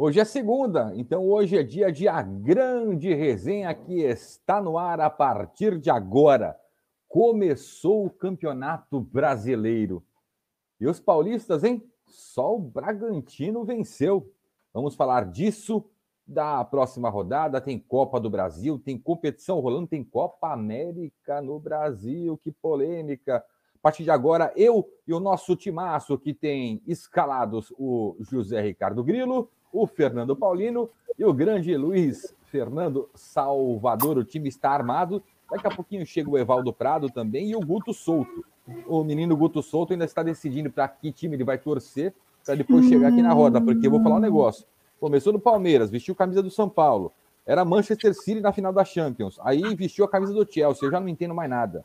Hoje é segunda, então hoje é dia de a grande resenha que está no ar a partir de agora. Começou o Campeonato Brasileiro. E os paulistas, hein? Só o Bragantino venceu. Vamos falar disso da próxima rodada. Tem Copa do Brasil, tem competição rolando, tem Copa América no Brasil. Que polêmica! A partir de agora, eu e o nosso timaço que tem escalados o José Ricardo Grilo, o Fernando Paulino e o grande Luiz Fernando Salvador. O time está armado. Daqui a pouquinho chega o Evaldo Prado também e o Guto Souto. O menino Guto Souto ainda está decidindo para que time ele vai torcer para depois chegar aqui na roda, porque eu vou falar um negócio. Começou no Palmeiras, vestiu a camisa do São Paulo. Era Manchester City na final da Champions. Aí vestiu a camisa do Chelsea. Eu já não entendo mais nada.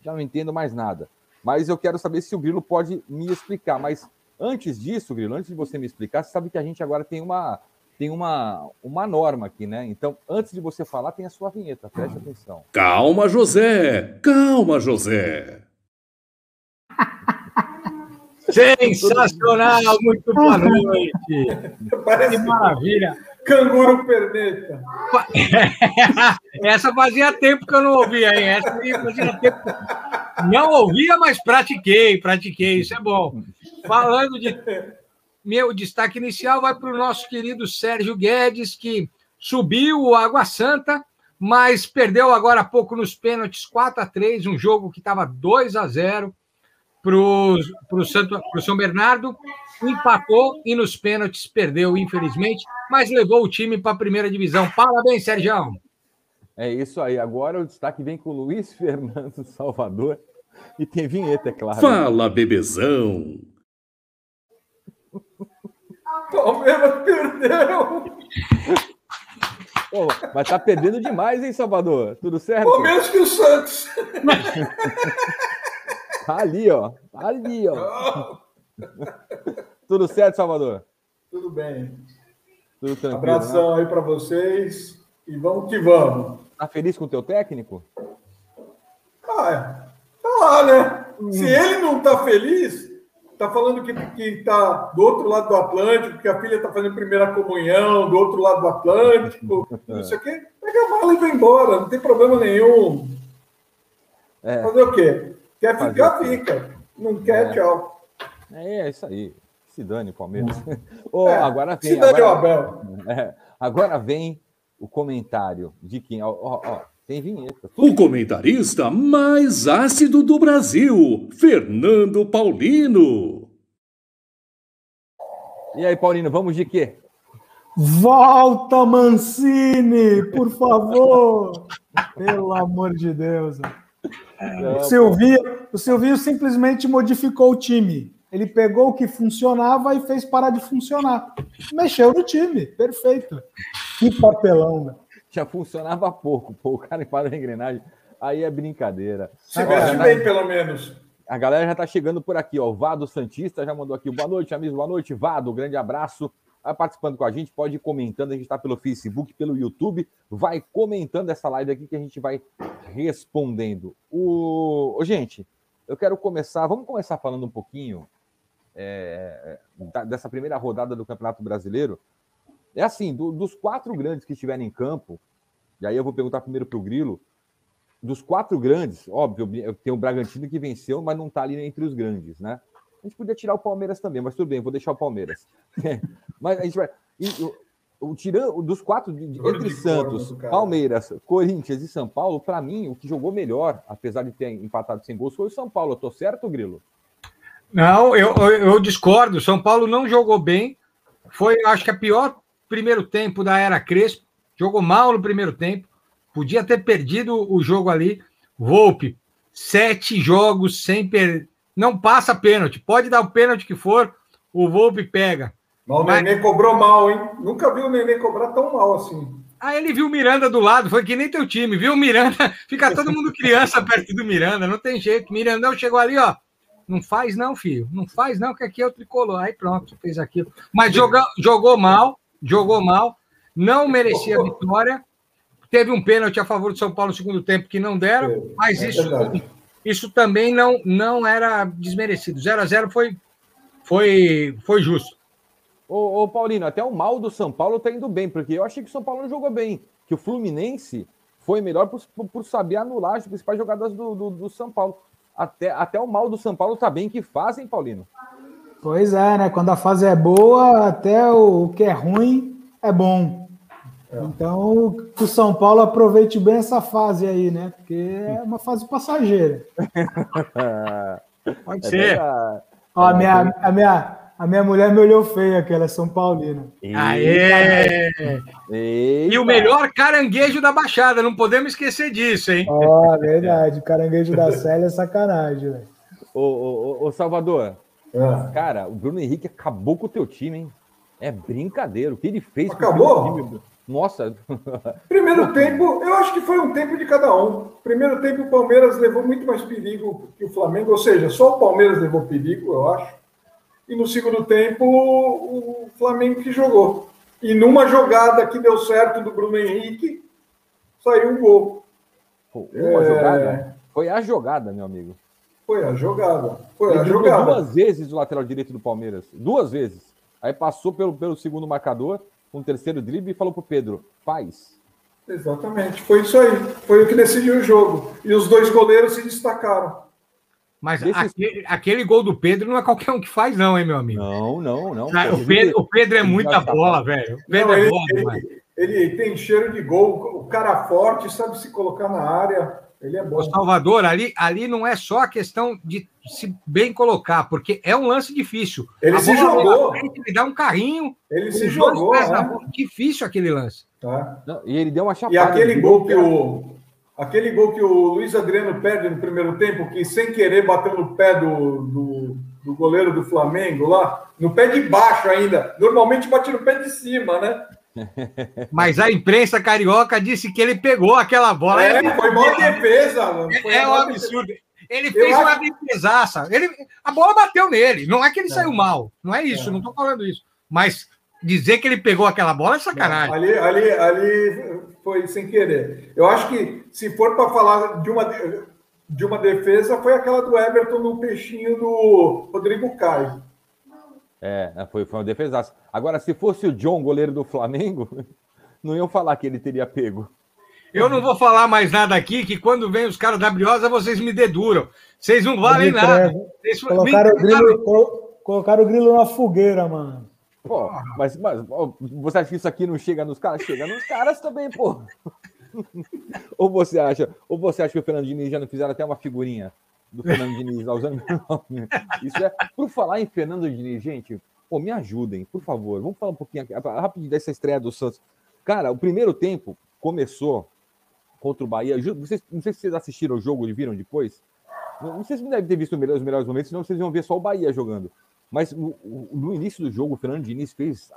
Já não entendo mais nada. Mas eu quero saber se o Grilo pode me explicar. Mas antes disso, Grilo, antes de você me explicar, você sabe que a gente agora tem uma, tem uma, uma norma aqui, né? Então, antes de você falar, tem a sua vinheta. Preste atenção. Calma, José! Calma, José! Sensacional! Muito boa noite! Parece que maravilha! Canguru perneta. Essa fazia tempo que eu não ouvia, hein? Essa fazia tempo. Não ouvia, mas pratiquei, pratiquei, isso é bom. Falando de. Meu destaque inicial vai para o nosso querido Sérgio Guedes, que subiu o Água Santa, mas perdeu agora há pouco nos pênaltis 4 a 3 um jogo que estava 2 a 0 para o São Bernardo, empatou e nos pênaltis perdeu, infelizmente, mas levou o time para a primeira divisão. Parabéns, Sérgio. É isso aí. Agora o destaque vem com o Luiz Fernando Salvador e tem vinheta, é claro. Fala, bebezão. Palmeiras perdeu. Pô, mas tá perdendo demais, hein, Salvador? Tudo certo? Pelo menos que o Santos. Tá ali, ó. Tá ali, ó. Tudo certo, Salvador? Tudo bem. Tudo tranquilo. Abração né? aí para vocês e vamos que vamos. Tá feliz com o teu técnico? Ah, tá lá, né? Se ele não tá feliz, tá falando que, que tá do outro lado do Atlântico, que a filha tá fazendo primeira comunhão do outro lado do Atlântico, isso aqui, pega a mala e vai embora, não tem problema nenhum. É. Fazer o quê? Quer ficar, o quê? fica. Não quer, É. tchau. É, é isso aí. Se dane, Palmeiras. Ô, É, agora vem. se dane o agora, Abel. é, agora vem o comentário de quem. Ó, ó, ó, tem vinheta. O comentarista mais ácido do Brasil, Fernando Paulino. E aí, Paulino, vamos de quê? Volta, Mancini, por favor. Pelo amor de Deus. O Silvinho, o Silvinho simplesmente modificou o time. Ele pegou o que funcionava e fez parar de funcionar. Mexeu no time, perfeito. Que papelão, né? Já funcionava pouco. Pô, o cara parou a engrenagem. Aí é brincadeira. Se veste tá- bem, pelo menos. A galera já tá chegando por aqui, ó. O Vado Santista já mandou aqui. Boa noite, amigos. Boa noite, Vado. Grande abraço. Vai participando com a gente, pode ir comentando. A gente está pelo Facebook, pelo YouTube. Vai comentando essa live aqui que a gente vai respondendo. O... Ô, gente, eu quero começar. Vamos começar falando um pouquinho é, dessa primeira rodada do Campeonato Brasileiro. É assim, do- dos quatro grandes que estiverem em campo, e aí eu vou perguntar primeiro para o Grilo, dos quatro grandes, óbvio, tem o Bragantino que venceu, mas não está ali entre os grandes, né? A gente podia tirar o Palmeiras também, mas tudo bem, vou deixar o Palmeiras. mas a gente vai. e o- o, tirando dos quatro, de- entre Santos, cara. Palmeiras, Corinthians e São Paulo, para mim, o que jogou melhor, apesar de ter empatado sem gols, foi o São Paulo. Eu tô certo, Grilo? Não, eu, eu, eu discordo. São Paulo não jogou bem. Foi, acho que, a pior primeiro tempo da era Crespo. Jogou mal no primeiro tempo. Podia ter perdido o jogo ali. Volpe, sete jogos sem perder. Não passa pênalti. Pode dar o pênalti que for, o Volpe pega. Mas o Mas- Nenê cobrou mal, hein? Nunca vi o Nenê cobrar tão mal assim. Aí ele viu o Miranda do lado, foi que nem teu time, viu o Miranda? Fica todo mundo criança perto do Miranda, não tem jeito. Mirandão chegou ali, ó. Não faz não, filho. Não faz não, que aqui é o tricolor. Aí pronto, fez aquilo. Mas joga, jogou mal, jogou mal, não merecia a vitória. Teve um pênalti a favor do São Paulo no segundo tempo que não deram, mas é isso, isso também não, não era desmerecido. 0 a 0 foi, foi, foi justo. Ô, ô, Paulino, até o mal do São Paulo tá indo bem, porque eu achei que o São Paulo não jogou bem. Que o Fluminense foi melhor por, por saber anular as principais jogadas do, do, do, São Paulo. Até, até o mal do São Paulo tá bem que fazem, Paulino. Pois é, né? Quando a fase é boa, até o que é ruim é bom. É. Então, que o São Paulo aproveite bem essa fase aí, né? Porque é uma fase passageira. Pode é ser. Ó, a minha, a minha, a minha mulher me olhou feio, que ela é São Paulina. Aê! Eita. E o melhor caranguejo da Baixada, não podemos esquecer disso, hein? Ó, oh, verdade, caranguejo da Célia é sacanagem, velho. Ô, ô, ô, Salvador, é. cara, o Bruno Henrique acabou com o teu time, hein? É brincadeira. O que ele fez Acabou? com o time? Nossa. Primeiro tempo, eu acho que foi um tempo de cada um. Primeiro tempo, o Palmeiras levou muito mais perigo que o Flamengo, ou seja, só o Palmeiras levou perigo, eu acho e no segundo tempo o Flamengo que jogou. E numa jogada que deu certo do Bruno Henrique, saiu um gol. Uma é... jogada? Foi a jogada, meu amigo. Foi a jogada. Foi Ele a jogada. Duas vezes o lateral direito do Palmeiras. Duas vezes. Aí passou pelo, pelo segundo marcador, com um o terceiro drible e falou pro Pedro: faz. Exatamente. Foi isso aí. Foi o que decidiu o jogo. E os dois goleiros se destacaram. Mas aquele, aquele, gol do Pedro não é qualquer um que faz, não, hein, meu amigo? Não, não, não. Ah, o, Pedro, o Pedro é muita bola, velho. O Pedro não, é bola, ele, ele, tem cheiro de gol, o cara forte, sabe se colocar na área. Ele é bom. O Salvador, ali, ali não é só a questão de se bem colocar, porque é um lance difícil. Ele a se jogou. Ele dá um carrinho. Ele se jogou. É. Difícil aquele lance. Tá. Não, e ele deu uma chapada. E aquele gol que o, Aquele gol que o Luiz Adriano perde no primeiro tempo, que sem querer bateu no pé do, do, do, goleiro do Flamengo lá, no pé de baixo ainda. Normalmente bate no pé de cima, né? Mas a imprensa carioca disse que ele pegou aquela bola. É, ele... foi boa defesa. Foi é, é um absurdo. Ele fez Eu uma acho... defesaça. Ele... A bola bateu nele. Não é que ele é. saiu mal. Não é isso, é. não estou falando isso. Mas dizer que ele pegou aquela bola é sacanagem. Não, ali, ali, ali foi sem querer. Eu acho que se for para falar de uma, de uma defesa, foi aquela do Everton no peixinho do Rodrigo Caio. É, foi, foi uma defesa. Agora, se fosse o John, goleiro do Flamengo, não iam falar que ele teria pego. Eu não vou falar mais nada aqui, que quando vem os caras da Briosa, vocês me deduram. Vocês não valem nada. Vocês... Colocaram, o grilo, colocaram o grilo na fogueira, mano. Pô, mas, mas você acha que isso aqui não chega nos caras? Chega nos caras também, pô. ou você acha, ou você acha que o Fernando Diniz já não fizeram até uma figurinha do Fernando Diniz lá usando meu nome? Isso é. Por falar em Fernando Diniz, gente, pô, me ajudem, por favor. Vamos falar um pouquinho aqui, rapidinho dessa estreia do Santos. Cara, o primeiro tempo começou contra o Bahia. Vocês, não sei se vocês assistiram o jogo e viram depois. Não sei se devem ter visto os melhores momentos, senão vocês vão ver só o Bahia jogando. Mas no início do jogo, o Fernando Diniz fez,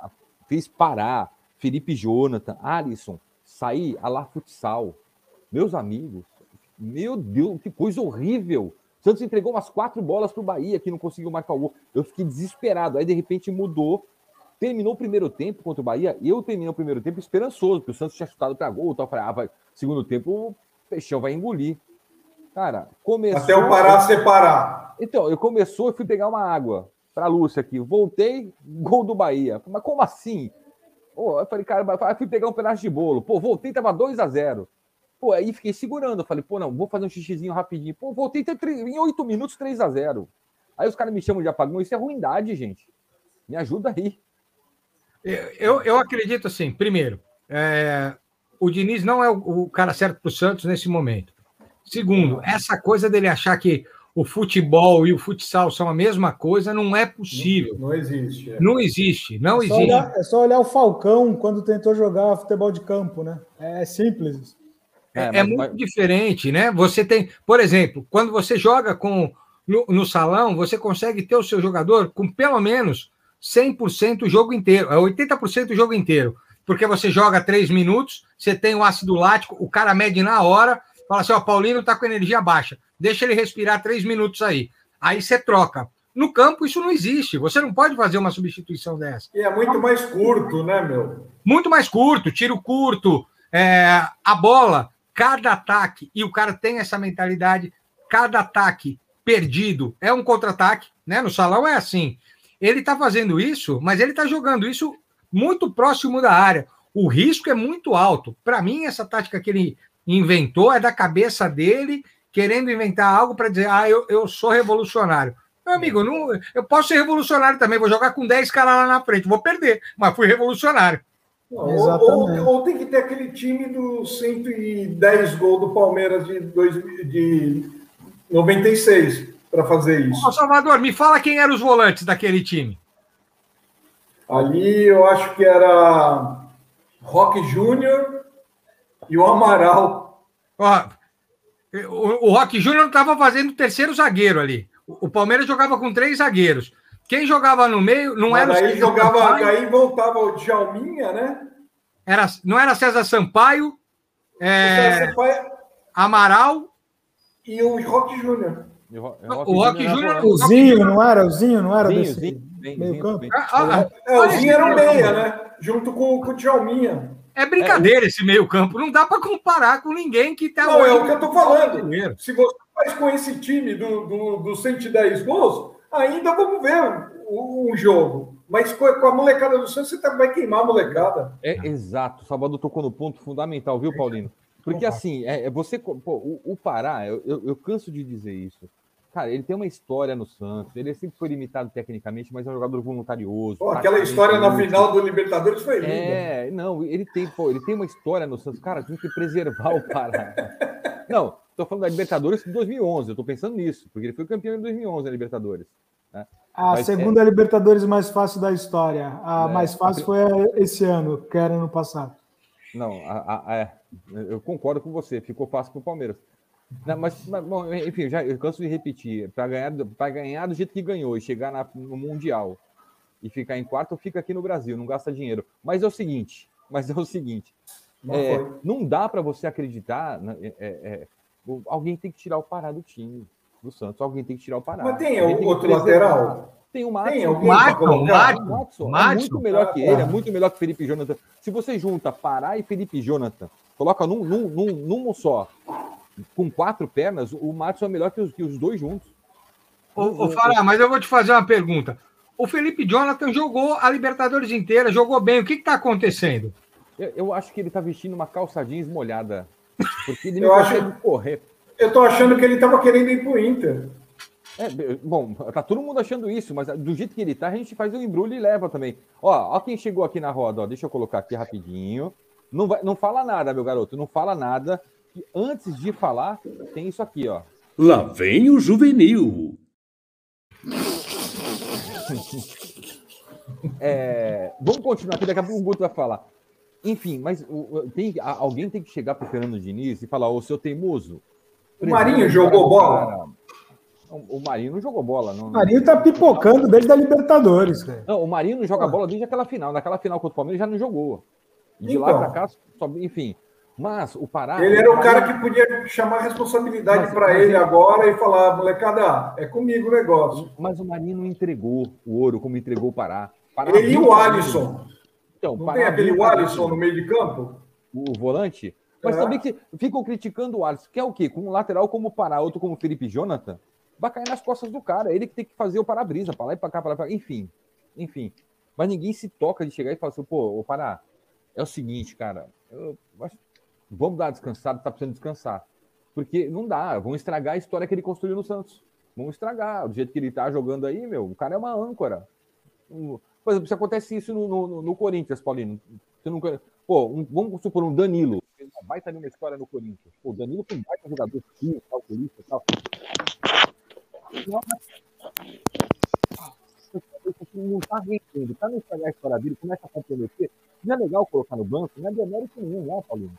fez parar Felipe Jonathan, Alisson, sair a futsal. Meus amigos, meu Deus, que coisa horrível. O Santos entregou umas quatro bolas para o Bahia, que não conseguiu marcar o gol. Eu fiquei desesperado. Aí, de repente, mudou. Terminou o primeiro tempo contra o Bahia. E eu terminei o primeiro tempo esperançoso, porque o Santos tinha chutado para gol. Então eu falei, ah, vai, segundo tempo, o Peixão vai engolir. Cara, começou. Até o Pará separar. Então, eu começou, eu fui pegar uma água para a Lúcia aqui. Voltei, gol do Bahia. Mas como assim? Pô, eu falei, cara, eu fui pegar um pedaço de bolo. Pô, voltei, tava 2 a 0 Pô, aí fiquei segurando. Eu falei, pô, não, vou fazer um xixizinho rapidinho. Pô, voltei em 8 minutos, 3 a 0 Aí os caras me chamam de apagão. Isso é ruindade, gente. Me ajuda aí. Eu, eu acredito assim, primeiro, é, o Diniz não é o, o cara certo para o Santos nesse momento. Segundo, essa coisa dele achar que o futebol e o futsal são a mesma coisa, não é possível. Não, não existe. É. Não existe, não é existe. Olhar, é só olhar o Falcão quando tentou jogar futebol de campo, né? É simples. É, é, muito mas... diferente, né? Você tem, por exemplo, quando você joga com no, no, salão, você consegue ter o seu jogador com pelo menos 100% o jogo inteiro, é 80% o jogo inteiro. Porque você joga três minutos, você tem o ácido lático, o cara mede na hora, fala assim: ó, Paulino tá com energia baixa deixa ele respirar três minutos aí. Aí você troca. No campo, isso não existe. Você não pode fazer uma substituição dessa. E é muito mais curto, né, meu? Muito mais curto, tiro curto. É, a bola, cada ataque, e o cara tem essa mentalidade, cada ataque perdido é um contra-ataque, né? No salão é assim. ele está fazendo isso, mas ele está jogando isso muito próximo da área. O risco é muito alto. Para mim, essa tática que ele inventou é da cabeça dele, querendo inventar algo para dizer, ah, eu, eu sou revolucionário. Meu amigo, não, eu posso ser revolucionário também, vou jogar com 10 caras lá na frente, vou perder, mas fui revolucionário. Ou, ou, ou, tem que ter aquele time dos 110 gols do Palmeiras de, dois, de 96 para fazer isso. Ô, Salvador, me fala quem eram os volantes daquele time. Ali eu acho que era Rock Júnior e o Amaral. Ó, o, o Rock Júnior estava fazendo o terceiro zagueiro ali. O, o Palmeiras jogava com três zagueiros. Quem jogava no meio não Mas era. Aí jogava, Sampaio, aí voltava o Djalminha, né? Era, não era César Sampaio, é, César Sampaio Amaral e o Rock Júnior. O Rock Júnior. O Zinho, não era? O Zinho, não era Zinho, desse Zinho, meio campo? Ah, ah, é, o Zinho era o meia, né? Junto com, com o Djalminha. É brincadeira é, esse meio campo. Não dá para comparar com ninguém que está. Não, é o que eu estou falando. Se você faz com esse time do, do, do 110 gols, ainda vamos ver um, jogo. Mas com a molecada do Santos, você vai queimar a molecada. É exato. O Salvador tocou no ponto fundamental, viu, Paulino? Porque assim, é, é você. Pô, o, o Pará, eu, eu, eu, canso de dizer isso. Cara, ele tem uma história no Santos. Ele sempre foi limitado tecnicamente, mas é um jogador voluntarioso. Pô, aquela história na final do Libertadores foi linda. É, não, ele tem, pô, ele tem uma história no Santos. Cara, tem que preservar o Pará. não, tô falando da Libertadores de 2011. Eu tô pensando nisso, porque ele foi campeão em 2011 na Libertadores. Né? A mas, segunda é... Libertadores mais fácil da história. A é, mais fácil a... foi esse ano, que era ano passado. Não, a, a, é, eu concordo com você. Ficou fácil para o Palmeiras. Não, mas, mas, bom, enfim, já eu canso de repetir. Para ganhar, ganhar do jeito que ganhou e chegar na, no Mundial e ficar em quarto, fica aqui no Brasil, não gasta dinheiro. Mas é o seguinte, mas é o seguinte, é, não dá para você acreditar. Né, é, é, alguém tem que tirar o Pará do time do Santos. Alguém tem que tirar o Pará. Mas tem outro lateral? Tem o Matson. Tem o Matson, Matson, É muito melhor que ele, é muito melhor que Felipe Jonathan. Se você junta Pará e Felipe Jonathan, coloca num, num, num, num só, com quatro pernas, o Matson é melhor que os, que os dois juntos. Ô, ô Fará, mas eu vou te fazer uma pergunta. O Felipe Jonathan jogou a Libertadores inteira, jogou bem. O que está acontecendo? Eu, eu, acho que ele está vestindo uma calça jeans molhada. Porque ele não eu consegue acho... correr. Eu estou achando que ele estava querendo ir para o Inter. É, bom, tá todo mundo achando isso, mas do jeito que ele tá, a gente faz um embrulho e leva também. Ó, ó quem chegou aqui na roda, ó, deixa eu colocar aqui rapidinho. Não, vai, não fala nada, meu garoto, não fala nada. Que antes de falar, tem isso aqui, ó. Lá vem o juvenil. é, vamos continuar aqui, daqui a pouco o Guto vai falar. Enfim, mas tem, alguém tem que chegar pro Fernando Diniz e falar, ô, seu teimoso, o Marinho jogou bola. O Marinho não jogou bola. Não... O Marinho tá pipocando desde a Libertadores. Cara. Não, o Marinho não joga ah. bola desde aquela final. Naquela final contra o Palmeiras já não jogou. De então. lá para cá, só... enfim. Mas o Pará. Ele era o cara que podia chamar a responsabilidade para ele agora e falar, molecada, é comigo o negócio. Mas o Marinho não entregou o ouro como entregou o Pará. Pará ele e o Alisson. Então, não tem aquele Alisson no meio de campo? O volante? Mas é. também que ficam criticando o Alisson, que é o quê? Com um lateral como o Pará, outro como o Felipe Jonathan, vai cair nas costas do cara. Ele que tem que fazer o para-brisa, para lá e para cá, para lá, pra... enfim. Enfim. Mas ninguém se toca de chegar e falar assim, pô, o Pará, é o seguinte, cara, eu... vamos dar uma descansada, tá precisando descansar. Porque não dá, vão estragar a história que ele construiu no Santos. Vão estragar. Do jeito que ele tá jogando aí, meu, o cara é uma âncora. Por exemplo, se acontece isso no, no, no Corinthians, Paulino, você nunca. Pô, um, vamos supor um Danilo uma baita numa história no Corinthians. Pô, o Danilo foi um baita jogador, sim, calculista e tal. Não está rendendo, para não estragar a história dele, começa a comprometer. Não é legal colocar no banco, não é demérito nenhum, né, Paulinho?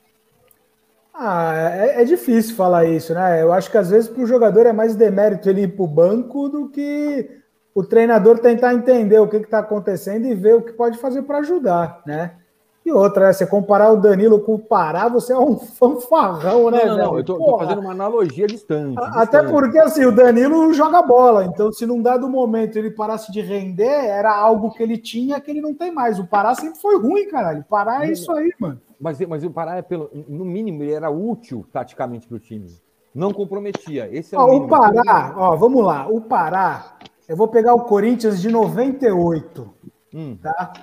Ah, é, é, difícil falar isso, né? Eu acho que às vezes para o jogador é mais demérito ele ir para o banco do que o treinador tentar entender o que está acontecendo e ver o que pode fazer para ajudar, né? E outra, né? Você comparar o Danilo com o Pará, você é um fanfarrão, né, não, não, eu tô, tô, fazendo uma analogia distante, distante. Até porque, assim, o Danilo joga bola. Então, se num dado momento ele parasse de render, era algo que ele tinha que ele não tem mais. O Pará sempre foi ruim, caralho. O Pará é isso aí, mano. Mas, mas o Pará, é pelo, no mínimo, ele era útil taticamente para o time. Não comprometia. Esse é o, ó, o Pará, ó, vamos lá. O Pará Eu vou pegar o Corinthians de 98. Hum. Tá?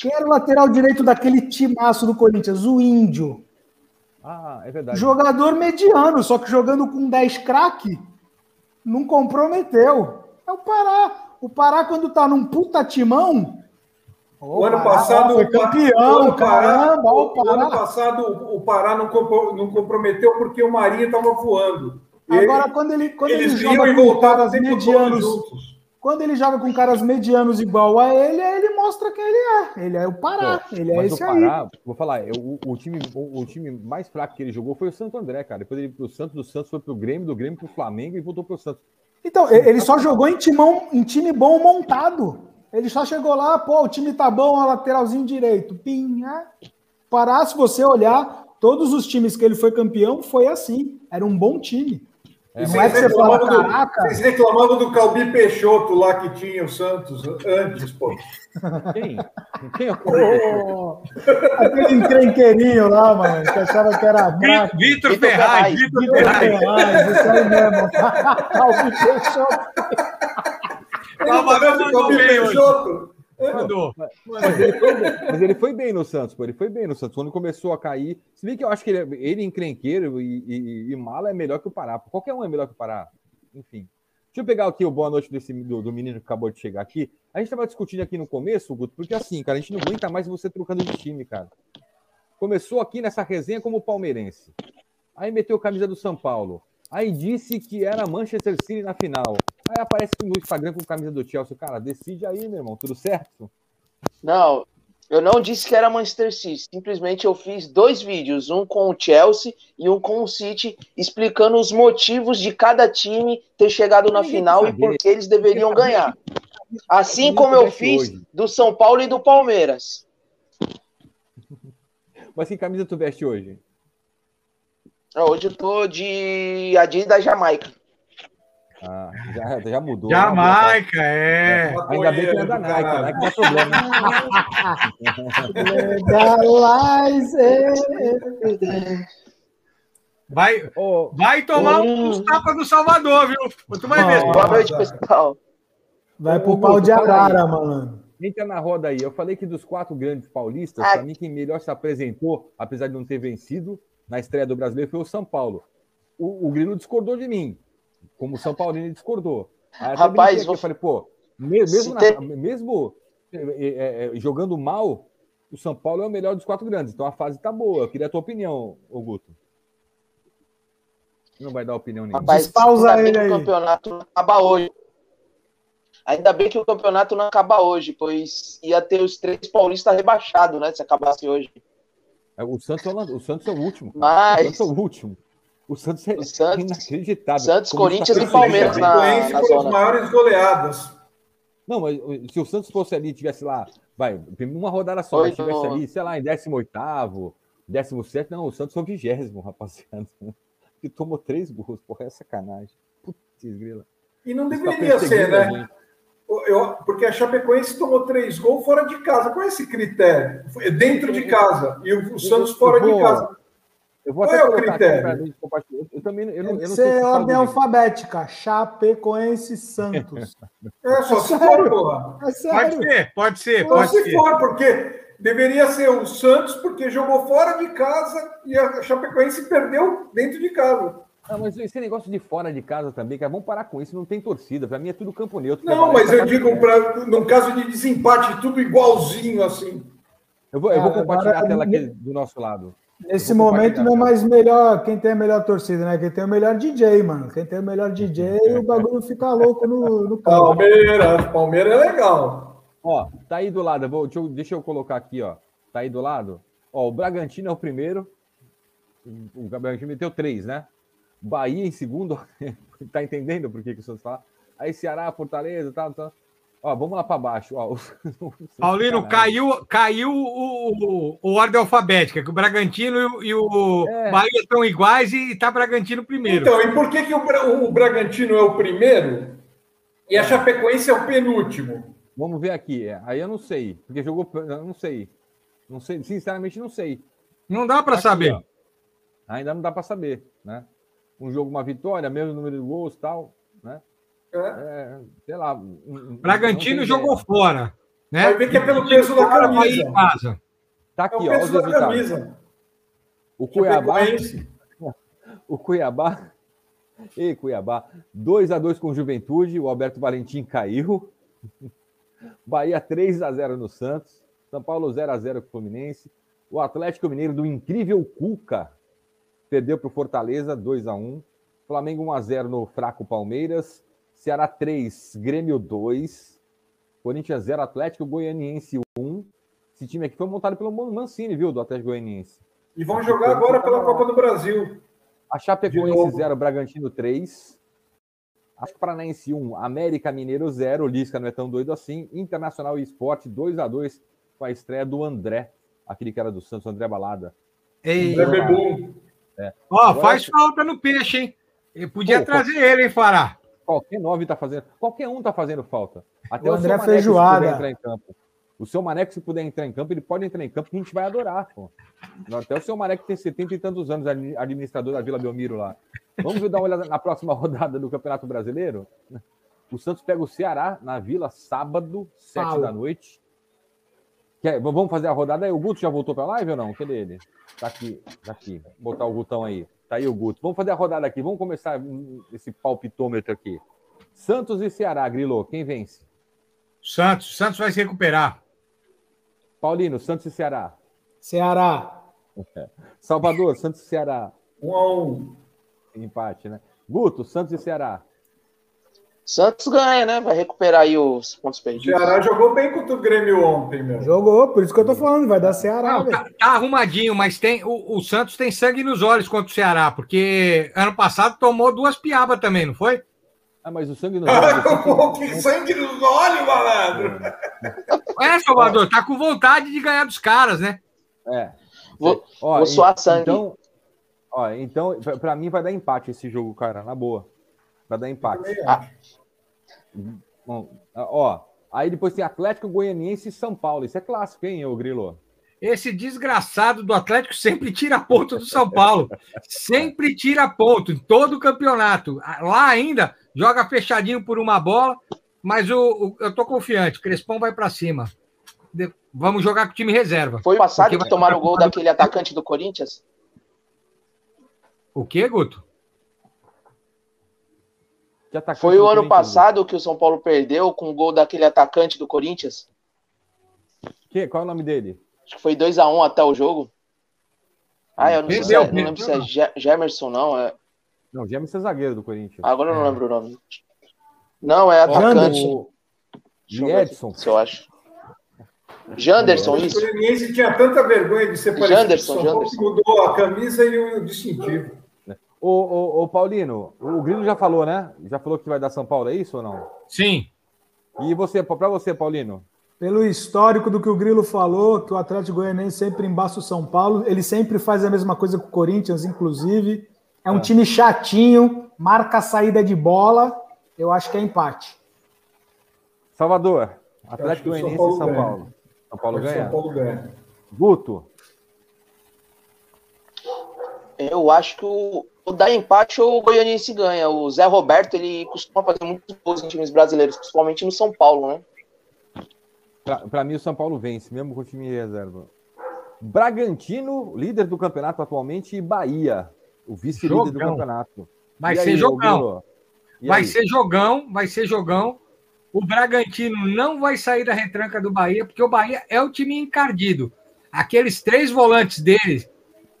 Quem era o lateral direito daquele timaço do Corinthians? O Índio. Ah, é verdade. Jogador mediano, só que jogando com 10 craque, não comprometeu. É o Pará. O Pará, quando tá num puta timão. O ano passado foi campeão, o ano Pará, caramba, o o ano Pará. passado o Pará não, compro- não comprometeu porque o Marinho estava voando. Agora, quando ele, quando ele eles joga iam e com voltavam caras medianos, juntos. Quando ele joga com caras medianos igual a ele, aí ele mostra quem ele é. Ele é o Pará. ele é Mas esse o aí. Pará, vou falar, o, o time, o, o time mais fraco que ele jogou foi o Santo André, cara. Depois ele pro Santos, do Santos foi pro Grêmio, do Grêmio pro Flamengo e voltou pro Santos. Então, ele só jogou em, timão, em time bom montado. Ele só chegou lá, pô, o time tá bom, a lateralzinho direito. Pim, ah. Pará, se você olhar, todos os times que ele foi campeão, foi assim. Era um bom time. É, não é que você fala, reclamavam do- caraca, Vocês reclamavam do Calbi Peixoto lá que tinha o Santos antes, pô. Quem? Quem é o pô, aquele encrenqueirinho lá, mano, que achava que era. Vitor Vitor Ferraz, Ferraz. Vitor Vitor Ferraz. Ferraz, isso aí mesmo. Calbi Peixoto. Tava Tá vendo o mandou Calbi. Peixoto? Mandou. Mas ele, foi bem, mas ele foi bem no Santos, pô. Ele foi bem no Santos. Quando começou a cair. Se bem que eu acho que ele, é- ele encrenqueiro e, e, e mala é melhor que o Pará. Qualquer um é melhor que o Pará. Enfim. Deixa eu pegar aqui o boa noite desse, do, do menino que acabou de chegar aqui. A gente estava discutindo aqui no começo, Guto, porque assim, cara, a gente não aguenta mais você trocando de time, cara. Começou aqui nessa resenha como palmeirense. Aí meteu a camisa do São Paulo. Aí disse que era Manchester City na final. Aí aparece no Instagram com a camisa do Chelsea. Cara, decide aí, meu irmão. Tudo certo? Não, eu não disse que era Manchester City. Simplesmente eu fiz dois vídeos, um com o Chelsea e um com o City, explicando os motivos de cada time ter chegado na final e por que eles deveriam ganhar. Assim como eu fiz do São Paulo e do Palmeiras. Mas que camisa tu veste hoje? Hoje eu tô de Adidas Jamaica. Ah, já, já mudou. Jamaica, é. Ainda bem que não é da Nike, caralho. Nike dá problema. Legalize. Vai, vai tomar Hum. uns tapas do Salvador, viu? Tu vai ver. Boa noite, pessoal. Vai pro pau de arara, malandro. entra na roda aí. Eu falei que dos quatro grandes paulistas, Ah. para mim, quem melhor se apresentou, apesar de não ter vencido, na estreia do brasileiro foi o São Paulo. O, o Grilo discordou de mim. Como o São Paulo ele discordou. Aí Rapaz, aqui, eu falei, pô, me- mesmo, na- tem- mesmo é, é, é, jogando mal, o São Paulo é o melhor dos quatro grandes. Então a fase tá boa. Eu queria a tua opinião, ô Guto. Não vai dar opinião nenhuma. Rapaz, Despausa ainda bem ele que aí. o campeonato não acaba hoje. Ainda bem que o campeonato não acaba hoje, pois ia ter os três paulistas rebaixados, né? Se acabasse hoje. É, O Santos é o, o, Santos é o último. Mas- O Santos é o último. O Santos é O Santos- inacreditável. Santos, Como Corinthians está e Palmeiras na- Chapecoense na foram as zona. maiores goleadas. Não, mas se o Santos fosse ali, tivesse lá, vai, uma rodada só, mas Oito. tivesse ali, sei lá, em 18º, 17, não, o Santos foi o vigésimo, rapaziada. Que tomou três gols, porra, é sacanagem. Putz, grila. E não Isso tá deveria ser, né? gente. Eu, porque a Chapecoense tomou três gols fora de casa. Qual é esse critério? É dentro de casa. E o, o Santos fora de casa. Eu vou Qual até é o critério? pra gente compartilhar. Eu, eu também eu não, eu Tem que não sei ser se ordem alfabética. Chapecoense Santos. É só se Sério? for, porra. É Pode ser, pode ser, Só pode se ser. for, porque deveria ser o Santos, porque jogou fora de casa e a Chapecoense perdeu dentro de casa. Ah, mas esse negócio de fora de casa também, cara, vamos parar com isso, não tem torcida. Pra mim é tudo campo neutro. Não, mas eu digo, pra, num caso de desempate, tudo igualzinho assim. Eu vou, eu vou compartilhar agora- a tela aqui do nosso lado. Nesse momento não é compartilhar. mais melhor quem tem a melhor torcida, né? Quem tem o melhor DJ, mano. Quem tem o melhor DJ, o bagulho fica louco no, no campo. Palmeiras, Palmeiras é legal. Ó, tá aí do lado. eu vou- deixa, eu, deixa eu colocar aqui, ó. Tá aí do lado. Ó, o Bragantino é o primeiro. O Bragantino meteu três, né? Bahia em segundo. tá entendendo por que, que o Santos fala? Aí Ceará, Fortaleza, tal, tal. Ó, vamos lá para baixo. Ó, o- Paulino, caiu, caiu o, o, o ordem alfabética, que o Bragantino e o, e o É. Bahia estão iguais e tá Bragantino primeiro. Então, e por que, que o, o Bragantino é o primeiro e a Chapecoense é o penúltimo? Vamos ver aqui. É, Aí eu não sei. Porque jogou. Eu não sei. Não sei. Sinceramente, não sei. Não dá para saber. ó. Ainda não dá para saber, né? Um jogo, uma vitória, mesmo número de gols e tal, né? É, sei lá. Bragantino jogou fora. Né? Vai ver que é pelo peso da camisa. Em casa. Tá É aqui, o ó, os peso da resultados. camisa. O Cuiabá, o Cuiabá, e Cuiabá, 2 a 2 com o Juventude, o Alberto Valentim caiu. Bahia 3 a 0 no Santos, São Paulo 0 a 0 com o Fluminense. O Atlético Mineiro do incrível Cuca perdeu para o Fortaleza 2 a 1. Flamengo 1 a 0 no fraco Palmeiras, Ceará 3, Grêmio 2, Corinthians 0, Atlético Goianiense 1. Esse time aqui foi montado pelo Mancini, viu, do Atlético Goianiense. E vão jogar agora pela Copa do Brasil. A Chapecoense novo. 0, Bragantino 3. Atlético Paranaense 1, América Mineiro 0. O Lisca não é tão doido assim. Internacional e Esporte 2 a 2 com a estreia do André, aquele que era do Santos, André Balada. Ei, André Bebum. ó, Agora faz é- falta no peixe, hein? Eu podia Pô, trazer ele, hein, Fará? Qualquer nove tá fazendo, qualquer um tá fazendo falta. Até O o, André seu Maneco, se Feijoada. puder entrar em campo. O seu Maneco, se puder entrar em campo, ele pode entrar em campo que a gente vai adorar, pô. Até o seu Maneco tem 70 e tantos anos, admi- administrador da Vila Belmiro lá. Vamos dar uma olhada na próxima rodada do Campeonato Brasileiro? O Santos pega o Ceará na Vila, sábado, 7 Pau. da noite. Quer- vamos fazer a rodada aí? O Guto já voltou para a live ou não? Cadê ele? Tá aqui, tá aqui. Vou botar o Gutão aí. Tá aí o Guto. Vamos fazer a rodada aqui. Vamos começar esse palpitômetro aqui. Santos e Ceará, Grilo. Quem vence? Santos, Santos vai se recuperar. Paulino, Santos e Ceará. Ceará. Salvador, Santos e Ceará. Um a um. Empate, né? Guto, Santos e Ceará. Santos ganha, né? Vai recuperar aí os pontos O perdidos. Ceará jogou bem contra o Grêmio ontem, meu. Jogou, por isso que eu tô falando, vai dar Ceará, Não, tá, tá arrumadinho, mas tem o, o Santos tem sangue nos olhos contra o Ceará, porque ano passado tomou duas piabas também, não foi? Ah, mas o sangue no olho. Pô, que sangue nos olhos, malandro! É, Salvador, tá com vontade de ganhar dos caras, né? É. Vou- Ó, vou suar en- sangue. Então, ó, então pra mim vai dar empate esse jogo, cara, na boa. Vai dar empate. Ah. Bom, ó, aí depois tem Atlético Goianiense e São Paulo. Isso é clássico, hein, ô Grilo? Esse desgraçado do Atlético sempre tira ponto do São Paulo. Sempre tira ponto em todo o campeonato. Lá ainda joga fechadinho por uma bola, mas o, o- eu tô confiante. Crespão vai para cima. De- vamos jogar com o time reserva. Foi o passado que tomaram o gol daquele atacante do Corinthians? O quê, Guto? Que atacante Foi o ano Corinthians, passado que o São Paulo perdeu com o gol daquele atacante do Corinthians? Que, qual é o nome dele? Acho que foi 2x1 até o jogo. Ah, eu não, sei Perdeu, é, não lembro se é Gemerson, não. É... Não, James é zagueiro do Corinthians. Agora eu não É. lembro o nome. Não, é atacante. o Edson. Se eu acho. Janderson, O isso. Goianiense tinha tanta vergonha de ser parecido Janderson, o que mudou a camisa e o distintivo. Ô, ô, ô, Paulino, o Grilo já falou, né? Já falou que vai dar São Paulo, é isso ou não? Sim. E você, pra você, Paulino? Pelo histórico do que o Grilo falou, que o Atlético Goianiense sempre embaça o São Paulo, ele sempre faz a mesma coisa com o Corinthians, inclusive. É um É. time chatinho, marca a saída de bola. Eu acho que é empate. Salvador, Atlético Goianiense e Paulo São ganha. Paulo. São Paulo ganha? São Paulo ganha. Guto, Eu acho que o, o da empate o Goianiense ganha. O Zé Roberto, ele costuma fazer muitos gols em times brasileiros, principalmente no São Paulo, né? pra, pra mim o São Paulo vence, mesmo com o time em reserva. Bragantino, líder do campeonato atualmente, e Bahia, o vice-líder do campeonato. Vai E ser aí, jogão. Vai aí? ser jogão, vai ser jogão. O Bragantino não vai sair da retranca do Bahia, porque o Bahia é o time encardido. Aqueles três volantes deles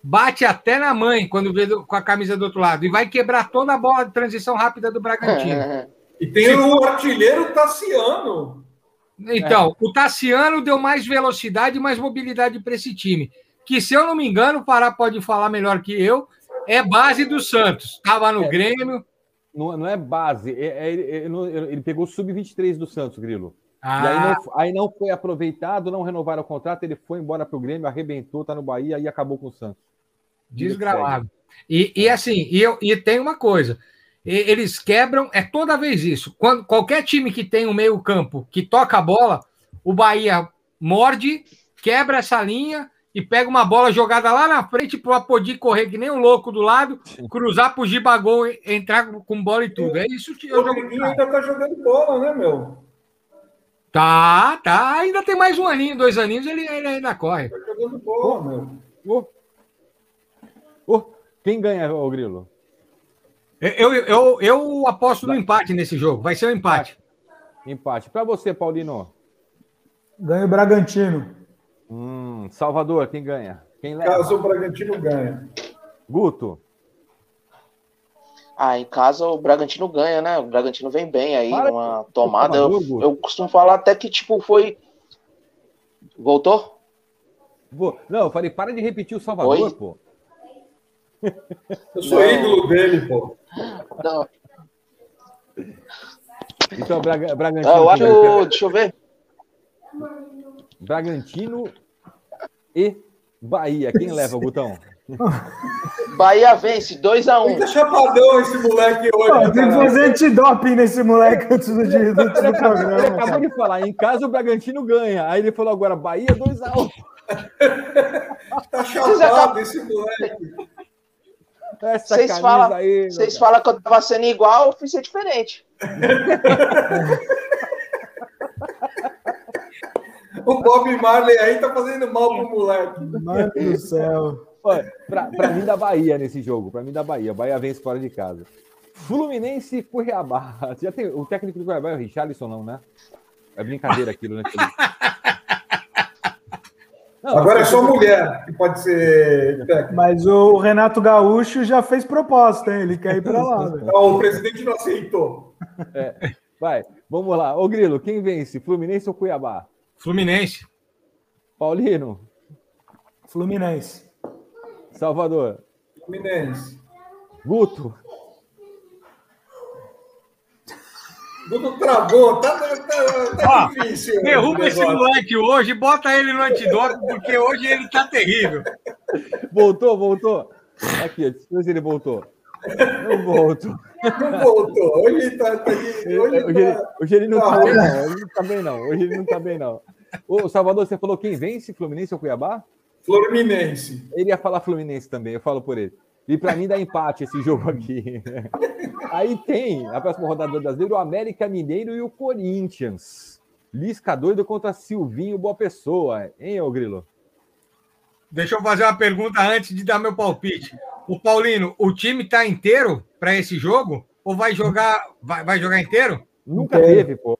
bate até na mãe quando vê do- com a camisa do outro lado e vai quebrar toda a bola de transição rápida do Bragantino. E tem o artilheiro Tassiano. Então, o Tassiano deu mais velocidade e mais mobilidade para esse time. Que, se eu não me engano, o Pará pode falar melhor que eu, é base do Santos. Estava no É. Grêmio. Não, não é base, é- é- ele, ele não- ele pegou o sub-23 do Santos, Grilo. E aí Ah, não, aí não foi aproveitado, não renovaram o contrato, ele foi embora pro Grêmio, arrebentou, tá no Bahia e acabou com o Santos. Desgramado. E, e assim, e, eu, e tem uma coisa: eles quebram, é toda vez isso. Quando qualquer time que tem um meio-campo que toca a bola, o Bahia morde, quebra essa linha e pega uma bola jogada lá na frente para poder correr que nem um louco do lado, cruzar pro Gibagol, entrar com bola e tudo. É isso que eu jogo. O ainda tá jogando bola, né, meu? Tá, tá. Ainda tem mais um aninho, dois aninhos, ele, ele ainda corre. Tá jogando bola, oh, meu. Oh. Oh. Quem ganha, o Grilo? Eu, eu, eu, eu aposto no empate nesse jogo. Vai ser um empate. Empate. Para você, Paulino? Ganha o Bragantino. Hum, Salvador, quem ganha? Quem leva? Caso o Bragantino ganha. Guto. Ah, em casa o Bragantino ganha, né? O Bragantino vem bem aí Para numa tomada. Eu, eu costumo falar até que, tipo, foi. Voltou? Não, eu falei, para de repetir o Salvador, Oi? pô. Eu sou não. ídolo dele, pô. Não. Então, Braga, Bragantino. Ah, eu acho. Deixa eu ver. Bragantino e Bahia. Quem leva, Gutão? Bahia vence, 2x1. Um. Tá chapadão esse moleque hoje. Pô, tem que fazer antidoping nesse moleque antes do, dia, antes do programa. Ele acabou de falar, em casa o Bragantino ganha. Aí ele falou agora, Bahia 2x1. Um. tá chapado esse moleque. Vocês falam aí, vocês falam que eu tava sendo igual, eu fiz ser diferente. o Bob Marley aí tá fazendo mal pro moleque. Mano do céu. Pra, pra mim da Bahia nesse jogo, pra mim da Bahia. Bahia vence fora de casa. Fluminense e Cuiabá. Já tem, o técnico do Cuiabá é o Richarlison, não, né? É brincadeira aquilo, né? Não, Agora é só mulher que pode ser técnico. Mas o Renato Gaúcho já fez proposta, hein? Ele quer ir para lá. Não, o presidente não aceitou. É. Vai, vamos lá. Ô Grilo, quem vence? Fluminense ou Cuiabá? Fluminense. Paulino. Fluminense. Salvador. Fluminense. Guto. Guto travou, tá, tá, tá, difícil. Derruba esse moleque hoje, bota ele no antídoto, porque hoje ele tá terrível. Voltou, voltou. Aqui, deixa se ele voltou. Não voltou. Não voltou. Hoje ele tá. tá hoje, hoje, tá, hoje ele não tá, tá bem, não. Hoje não tá bem, não. Hoje ele não tá bem, não. Ô, Salvador, você falou quem vence, Fluminense ou Cuiabá? Fluminense. Ele ia falar Fluminense também, eu falo por ele. E para mim dá empate esse jogo aqui. Aí tem, a próxima rodada do brasileiro, o América Mineiro e o Corinthians. Lisca doido contra Silvinho Boa Pessoa. Hein, ô Grilo? Deixa eu fazer uma pergunta antes de dar meu palpite. O Paulino, o time está inteiro para esse jogo? Ou vai jogar, vai, vai jogar inteiro? Nunca teve, pô.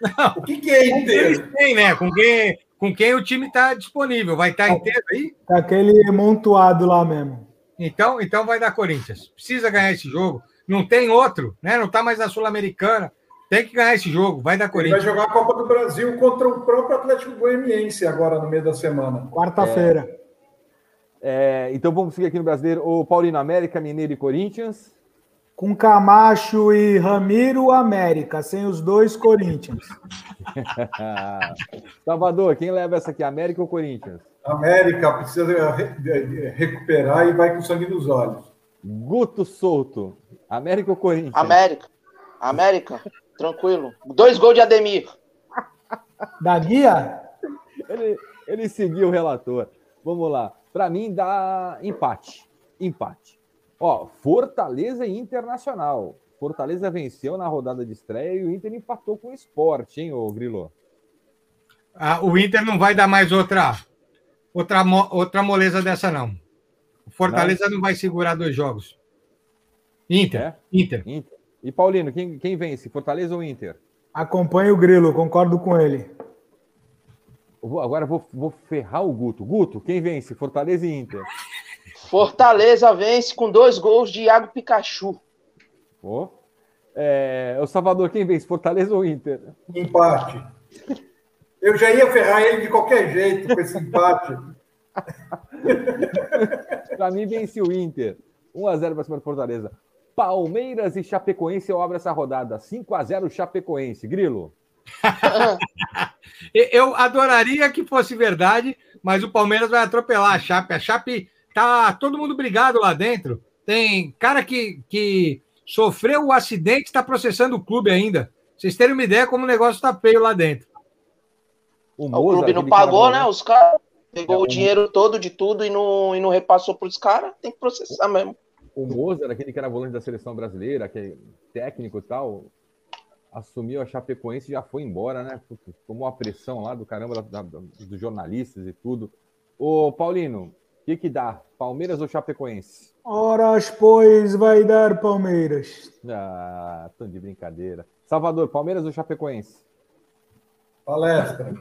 Não. O que, que é inteiro? Tem, né? Com quem, com quem o time está disponível. Vai estar tá inteiro aí? Tá aquele montuado lá mesmo. Então, então vai dar Corinthians. Precisa ganhar esse jogo. Não tem outro, né? Não está mais na Sul-Americana. Tem que ganhar esse jogo. Vai dar Corinthians. Ele vai jogar a Copa do Brasil contra o próprio Atlético Goianiense agora no meio da semana. Quarta-feira. É... É, então vamos seguir aqui no brasileiro. O Paulino América, Mineiro e Corinthians. Com Camacho e Ramiro, América. Sem os dois, Corinthians. Salvador, quem leva essa aqui, América ou Corinthians? América precisa recuperar e vai com sangue nos olhos. Guto Souto, América ou Corinthians? América. América, tranquilo. Dois gols de Ademir. Da guia? Ele, ele seguiu o relator. Vamos lá. Para mim, dá empate. Empate. Ó, Fortaleza e Internacional. Fortaleza venceu na rodada de estreia e o Inter empatou com o esporte, hein, ô Grilo? Ah, o Inter não vai dar mais outra, outra, outra moleza dessa, não. O Fortaleza não, não vai segurar dois jogos. Inter. É? Inter. Inter. E Paulino, quem, quem vence? Fortaleza ou Inter? Acompanhe o Grilo, concordo com ele. Vou, agora vou, vou ferrar o Guto. Guto, quem vence? Fortaleza e Inter. Fortaleza vence com dois gols de Iago Pikachu. Oh. É, o Salvador, quem vence? Fortaleza ou Inter? Empate. Eu já ia ferrar ele de qualquer jeito com esse empate. para mim, vence o Inter. 1x0 para cima do Fortaleza. Palmeiras e Chapecoense eu abro essa rodada. 5x0 Chapecoense. Grilo. Eu adoraria que fosse verdade, mas o Palmeiras vai atropelar a Chape. A Chape tá todo mundo brigado lá dentro. Tem cara que, que sofreu o acidente está processando o clube ainda. Vocês terem uma ideia como o negócio está feio lá dentro. O, o clube não pagou, né? Os caras. Pegou É, o o- dinheiro todo de tudo e não, e não repassou pros caras, tem que processar mesmo. O Mozart, aquele que era volante da seleção brasileira, que é técnico e tal, assumiu a Chapecoense e já foi embora, né? Tomou a pressão lá do caramba da- da- dos jornalistas e tudo. Ô, Paulino, que que dá? Palmeiras ou Chapecoense? Horas, pois, vai dar Palmeiras. Ah, tão de brincadeira. Salvador, Palmeiras ou Chapecoense? Palestra.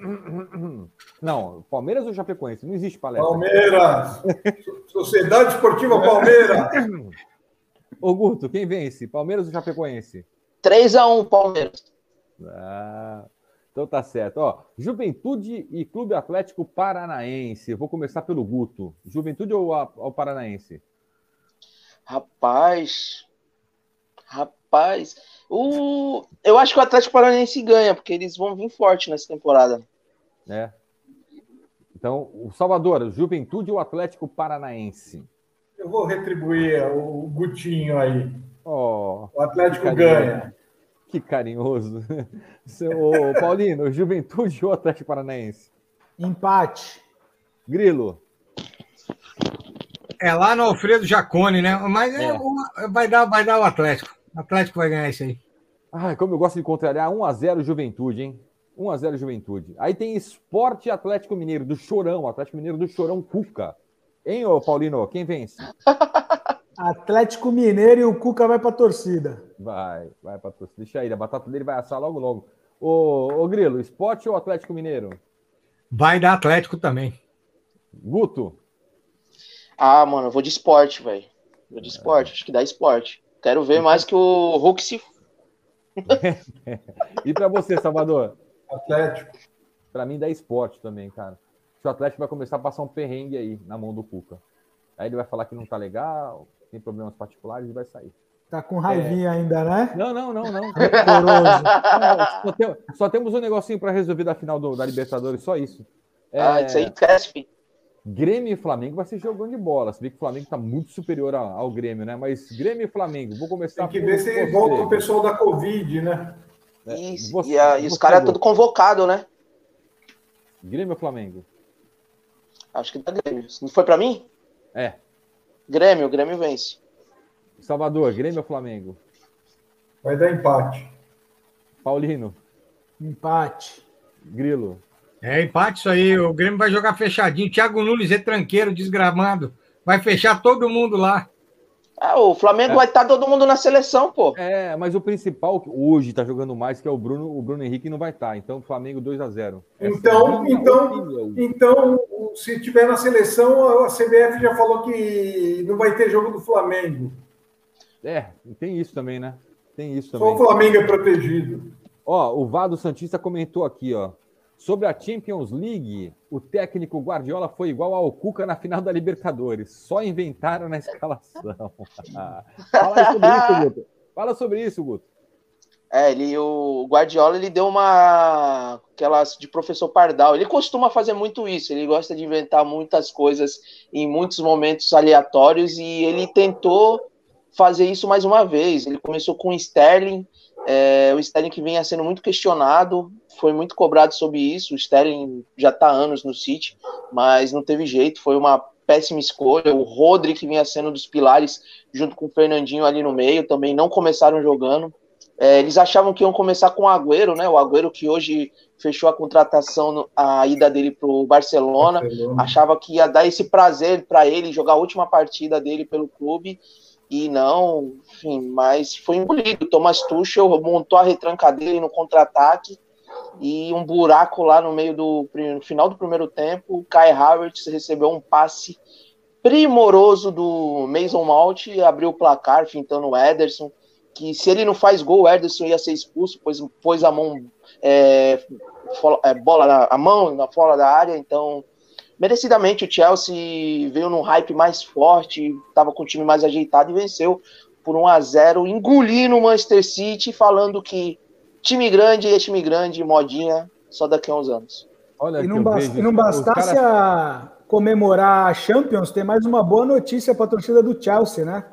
Não, Palmeiras ou Chapecoense? Não existe palestra. Palmeiras. Sociedade Esportiva Palmeiras. Ô, Guto, quem vence? Palmeiras ou Chapecoense? 3x1 Palmeiras. Ah, então tá certo. Ó, Juventude e Clube Atlético Paranaense. Eu vou começar pelo Guto. Juventude ou ao Paranaense? Rapaz. Rapaz. O... Eu acho que o Atlético Paranaense ganha, porque eles vão vir forte nessa temporada. né? Então, o Salvador, Juventude ou Atlético Paranaense? Eu vou retribuir o Gutinho aí. Ó, O Atlético ganha. Que carinhoso. Seu- Paulino, Juventude ou Atlético Paranaense? Empate. Grilo. É lá no Alfredo Jacone, né? Mas é É. uma- vai, dar, vai dar o Atlético. O Atlético vai ganhar isso aí. Ai, como eu gosto de contrariar, 1x0 Juventude, hein? 1x0 Juventude. Aí tem Esporte Atlético Mineiro, do Chorão, Atlético Mineiro do Chorão Cuca. Hein, ô Paulino, quem vence? Atlético Mineiro e o Cuca vai pra torcida. Vai, vai pra torcida. Deixa aí, a batata dele vai assar logo, logo. Ô, ô Grilo, Esporte ou Atlético Mineiro? Vai dar Atlético também. Guto, Ah, mano, eu vou de esporte, velho. Vou de esporte, acho que dá esporte. Quero ver mais que o Hulk se. e pra você, Salvador? Atlético. Pra mim dá esporte também, cara. Acho que o Atlético vai começar a passar um perrengue aí na mão do Cuca. Aí ele vai falar que não tá legal, tem problemas particulares e vai sair. Tá com raivinha ainda, né? Não, não, não, não. Não, só, tem- só temos um negocinho pra resolver da final do- da Libertadores, só isso. É, Ah, isso aí esquece, filho. Grêmio e Flamengo vai ser jogando de bola. Você vê que o Flamengo tá muito superior a- ao Grêmio, né? Mas Grêmio e Flamengo, vou começar Tem que ver se volta o pessoal da Covid, né? E, você- e a- e os caras Guto. tudo convocado, né? Grêmio ou Flamengo? Acho que dá Grêmio. Não foi pra mim? É. Grêmio, Grêmio vence. Salvador, Grêmio ou Flamengo? Vai dar empate. Paulino, Empate. Grilo. É empate isso aí. O Grêmio vai jogar fechadinho. Thiago Nunes é tranqueiro, desgramado. Vai fechar todo mundo lá. Ah, o Flamengo É. vai estar todo mundo na seleção, pô. É, mas o principal que hoje tá jogando mais que é o Bruno, o Bruno Henrique não vai estar. Então, Flamengo 2 a 0 Essa Então, é então. Então, se tiver na seleção, a CBF já falou que não vai ter jogo do Flamengo. É, tem isso também, né? Tem isso Só também. o Flamengo é protegido. Ó, o Vado Santista comentou aqui, ó. Sobre a Champions League, o técnico Guardiola foi igual ao Cuca na final da Libertadores. Só inventaram na escalação. Fala sobre isso, Guto. Fala sobre isso, Guto. É, ele, o Guardiola, ele deu uma aquelas de professor Pardal. Ele costuma fazer muito isso. Ele gosta de inventar muitas coisas em muitos momentos aleatórios e ele tentou fazer isso mais uma vez. Ele começou com o Sterling, é, o Sterling que vinha sendo muito questionado, foi muito cobrado sobre isso. O Sterling já está há anos no City, mas não teve jeito. Foi uma péssima escolha. O Rodri que vinha sendo um dos pilares junto com o Fernandinho ali no meio também não começaram jogando. É, eles achavam que iam começar com o Agüero, né? O Agüero que hoje fechou a contratação, a ida dele para o Barcelona. Achava que ia dar esse prazer para ele jogar a última partida dele pelo clube e não, enfim, mas foi engolido. Thomas Tuchel montou a retranca dele no contra-ataque e um buraco lá no meio do no final do primeiro tempo. Kai Havertz recebeu um passe primoroso do Mason Mount e abriu o placar, fintando o Ederson. Que se ele não faz gol, o Ederson ia ser expulso, pois pôs a mão, é, é, bola a mão na fora da área. Então, merecidamente o Chelsea veio num hype mais forte, estava com o time mais ajeitado e venceu por 1 a 0 engolindo o Manchester City, falando que time grande é time grande, modinha, só daqui a uns anos. Olha E não, vejo e não bastasse caras- a comemorar a Champions, tem mais uma boa notícia para a torcida do Chelsea, né?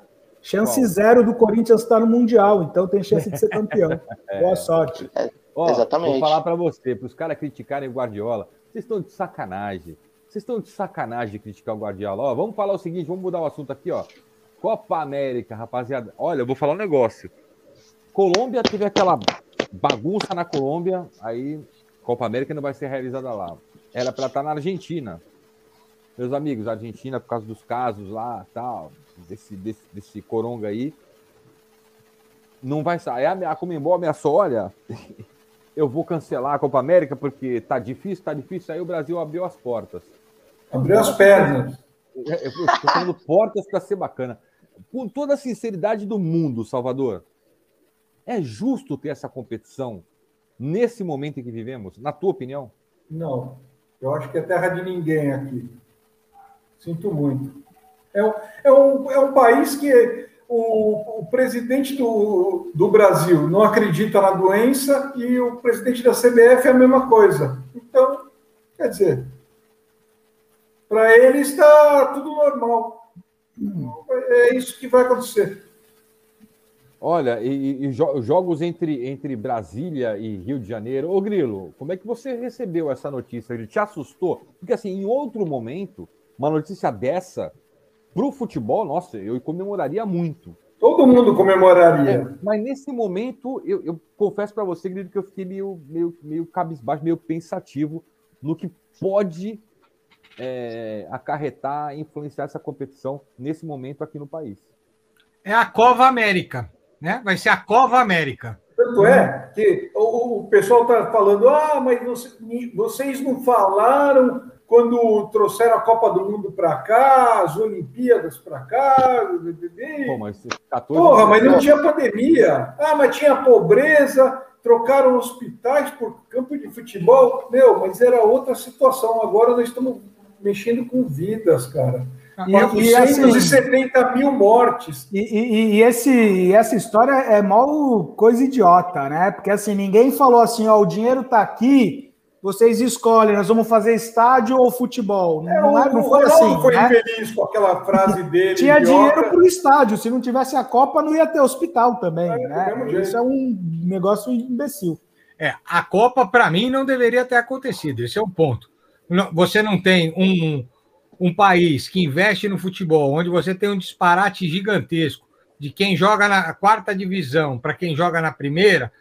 Chance Qual? zero do Corinthians estar no Mundial, então tem chance de ser campeão. É. Boa sorte. Ó, Exatamente. Vou falar pra você, para os caras criticarem o Guardiola, vocês estão de sacanagem. Vocês estão de sacanagem de criticar o Guardiola. Ó, vamos falar o seguinte, vamos mudar o assunto aqui, ó. Copa América, rapaziada. Olha, eu vou falar um negócio. Colômbia teve aquela bagunça na Colômbia, aí Copa América não vai ser realizada lá. Era para estar na Argentina. Meus amigos, Argentina, por causa dos casos lá, tal, desse, desse, desse coronga aí, não vai sair. A Comembol ameaçou, olha, eu vou cancelar a Copa América porque tá difícil, tá difícil. Aí o Brasil abriu as portas. Abriu as pernas. Eu estou falando portas para ser bacana. Com toda a sinceridade do mundo, Salvador, é justo ter essa competição nesse momento em que vivemos, na tua opinião? Não. Eu acho que é terra de ninguém aqui. Sinto muito. É um, é um, é um país que o, o presidente do, do Brasil não acredita na doença e o presidente da CBF é a mesma coisa. Então, quer dizer, para ele está tudo normal. É isso que vai acontecer. Olha, e, e, jogos entre, entre Brasília e Rio de Janeiro. Ô Grilo, como é que você recebeu essa notícia? Ele te assustou? Porque assim, em outro momento, uma notícia dessa para o futebol, nossa, eu comemoraria muito. Todo mundo comemoraria. É, mas nesse momento, eu, eu confesso para você, Grilo, que eu fiquei meio, meio, meio cabisbaixo, meio pensativo no que pode é, acarretar, influenciar essa competição nesse momento aqui no país. É a Cova América, né? Vai ser a Cova América. Tanto é que o, o pessoal está falando, ah, mas vocês não falaram quando trouxeram a Copa do Mundo para cá, as Olimpíadas para cá. Pô, mas 14 Porra, mas não tinha pandemia. Ah, mas tinha pobreza, trocaram hospitais por campo de futebol. Meu, mas era outra situação. Agora nós estamos mexendo com vidas, cara. E, 470 assim, mil mortes. E, e, e, esse, essa história é mal coisa idiota, né? Porque assim, ninguém falou assim, ó, o dinheiro está aqui, vocês escolhem, nós vamos fazer estádio ou futebol. É, não, é, não foi assim. foi né? infeliz com aquela frase dele. Tinha idiota. dinheiro para o estádio. Se não tivesse a Copa, não ia ter hospital também. É, né? Isso é um negócio imbecil. É, a Copa, para mim, não deveria ter acontecido. Esse é o ponto. Você não tem um, um país que investe no futebol, onde você tem um disparate gigantesco de quem joga na quarta divisão para quem joga na primeira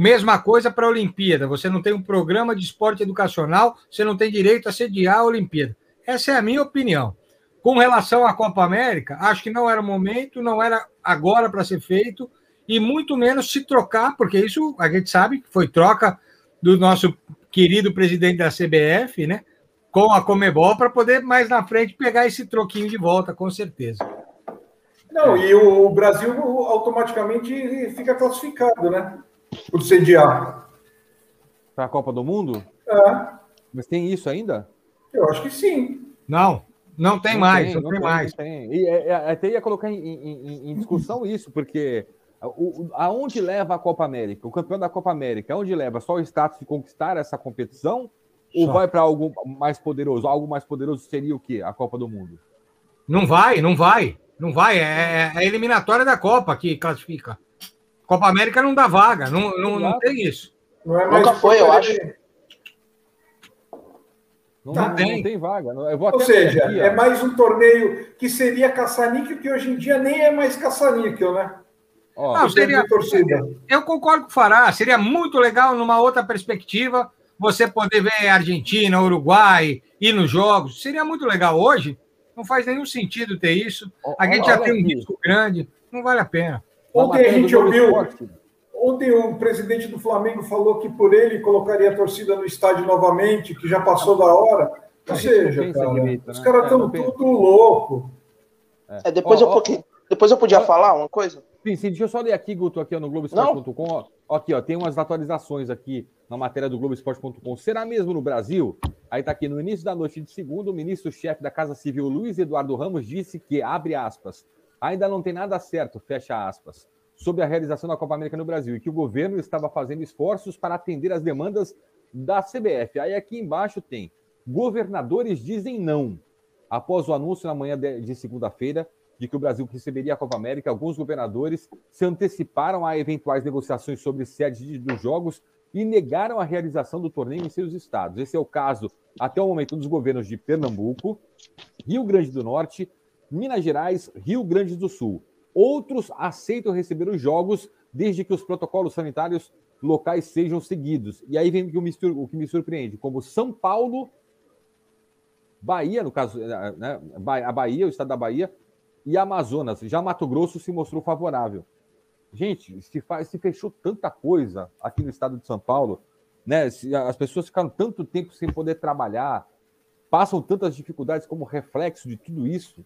Mesma coisa para a Olimpíada. Você não tem um programa de esporte educacional, você não tem direito a sediar a Olimpíada. Essa é a minha opinião. Com relação à Copa América, acho que não era o momento, não era agora para ser feito, e muito menos se trocar, porque isso a gente sabe que foi troca do nosso querido presidente da CBF, né? Com a Comebol, para poder mais na frente pegar esse troquinho de volta, com certeza. Não, e o Brasil automaticamente fica classificado, né? por sediar. Para a Copa do Mundo? É. Mas tem isso ainda? Eu acho que sim. Não, não tem não mais, tem, não, não, tem, mais. Tem. E é, é, até ia colocar em, em, em discussão isso, porque o, aonde leva a Copa América? O campeão da Copa América, aonde leva? Só o status de conquistar essa competição? Ou Só. vai para algo mais poderoso? Algo mais poderoso seria o quê? A Copa do Mundo? Não vai, não vai. Não vai. É, é a eliminatória da Copa que classifica. Copa América não dá vaga, não, não, não tem isso. Não é Nunca foi, eu acho. Não, tá, não, tem. não, tem. vaga. Ou seja, aqui, é mais um torneio que seria caça-níquel, que hoje em dia nem é mais caça-níquel, né? Ó, não, seria, eu concordo com o Fará. Seria muito legal, numa outra perspectiva, você poder ver Argentina, Uruguai, ir nos jogos. Seria muito legal. Hoje, não faz nenhum sentido ter isso. A gente já tem um risco grande. Não vale a pena. Ontem a gente ouviu. Ontem o presidente do Flamengo falou que por ele colocaria a torcida no estádio novamente, que já passou da hora. Ou seja, cara, os né? caras estão é, tudo louco. É, depois, eu, depois eu podia falar uma coisa? Sim, sim, deixa eu só ler aqui, Guto, aqui ó, no Globoesporte.com. Aqui, ó, tem umas atualizações aqui na matéria do Globoesporte.com. Será mesmo no Brasil? Aí tá aqui, no início da noite de segundo, o ministro-chefe da Casa Civil, Luiz Eduardo Ramos, disse que, abre aspas, ainda não tem nada certo, fecha aspas, sobre a realização da Copa América no Brasil e que o governo estava fazendo esforços para atender as demandas da CBF. Aí aqui embaixo tem: governadores dizem não. Após o anúncio na manhã de segunda-feira de que o Brasil receberia a Copa América, alguns governadores se anteciparam a eventuais negociações sobre sede dos jogos e negaram a realização do torneio em seus estados. Esse é o caso até o momento, dos governos de Pernambuco, Rio Grande do Norte, Minas Gerais, Rio Grande do Sul. Outros aceitam receber os jogos desde que os protocolos sanitários locais sejam seguidos. E aí vem o que me, surpreende, como São Paulo, Bahia, no caso, né, a Bahia, o estado da Bahia, e Amazonas. Já Mato Grosso se mostrou favorável. Gente, se, faz, se fechou tanta coisa aqui no estado de São Paulo, né? Se, as pessoas ficaram tanto tempo sem poder trabalhar, passam tantas dificuldades como reflexo de tudo isso.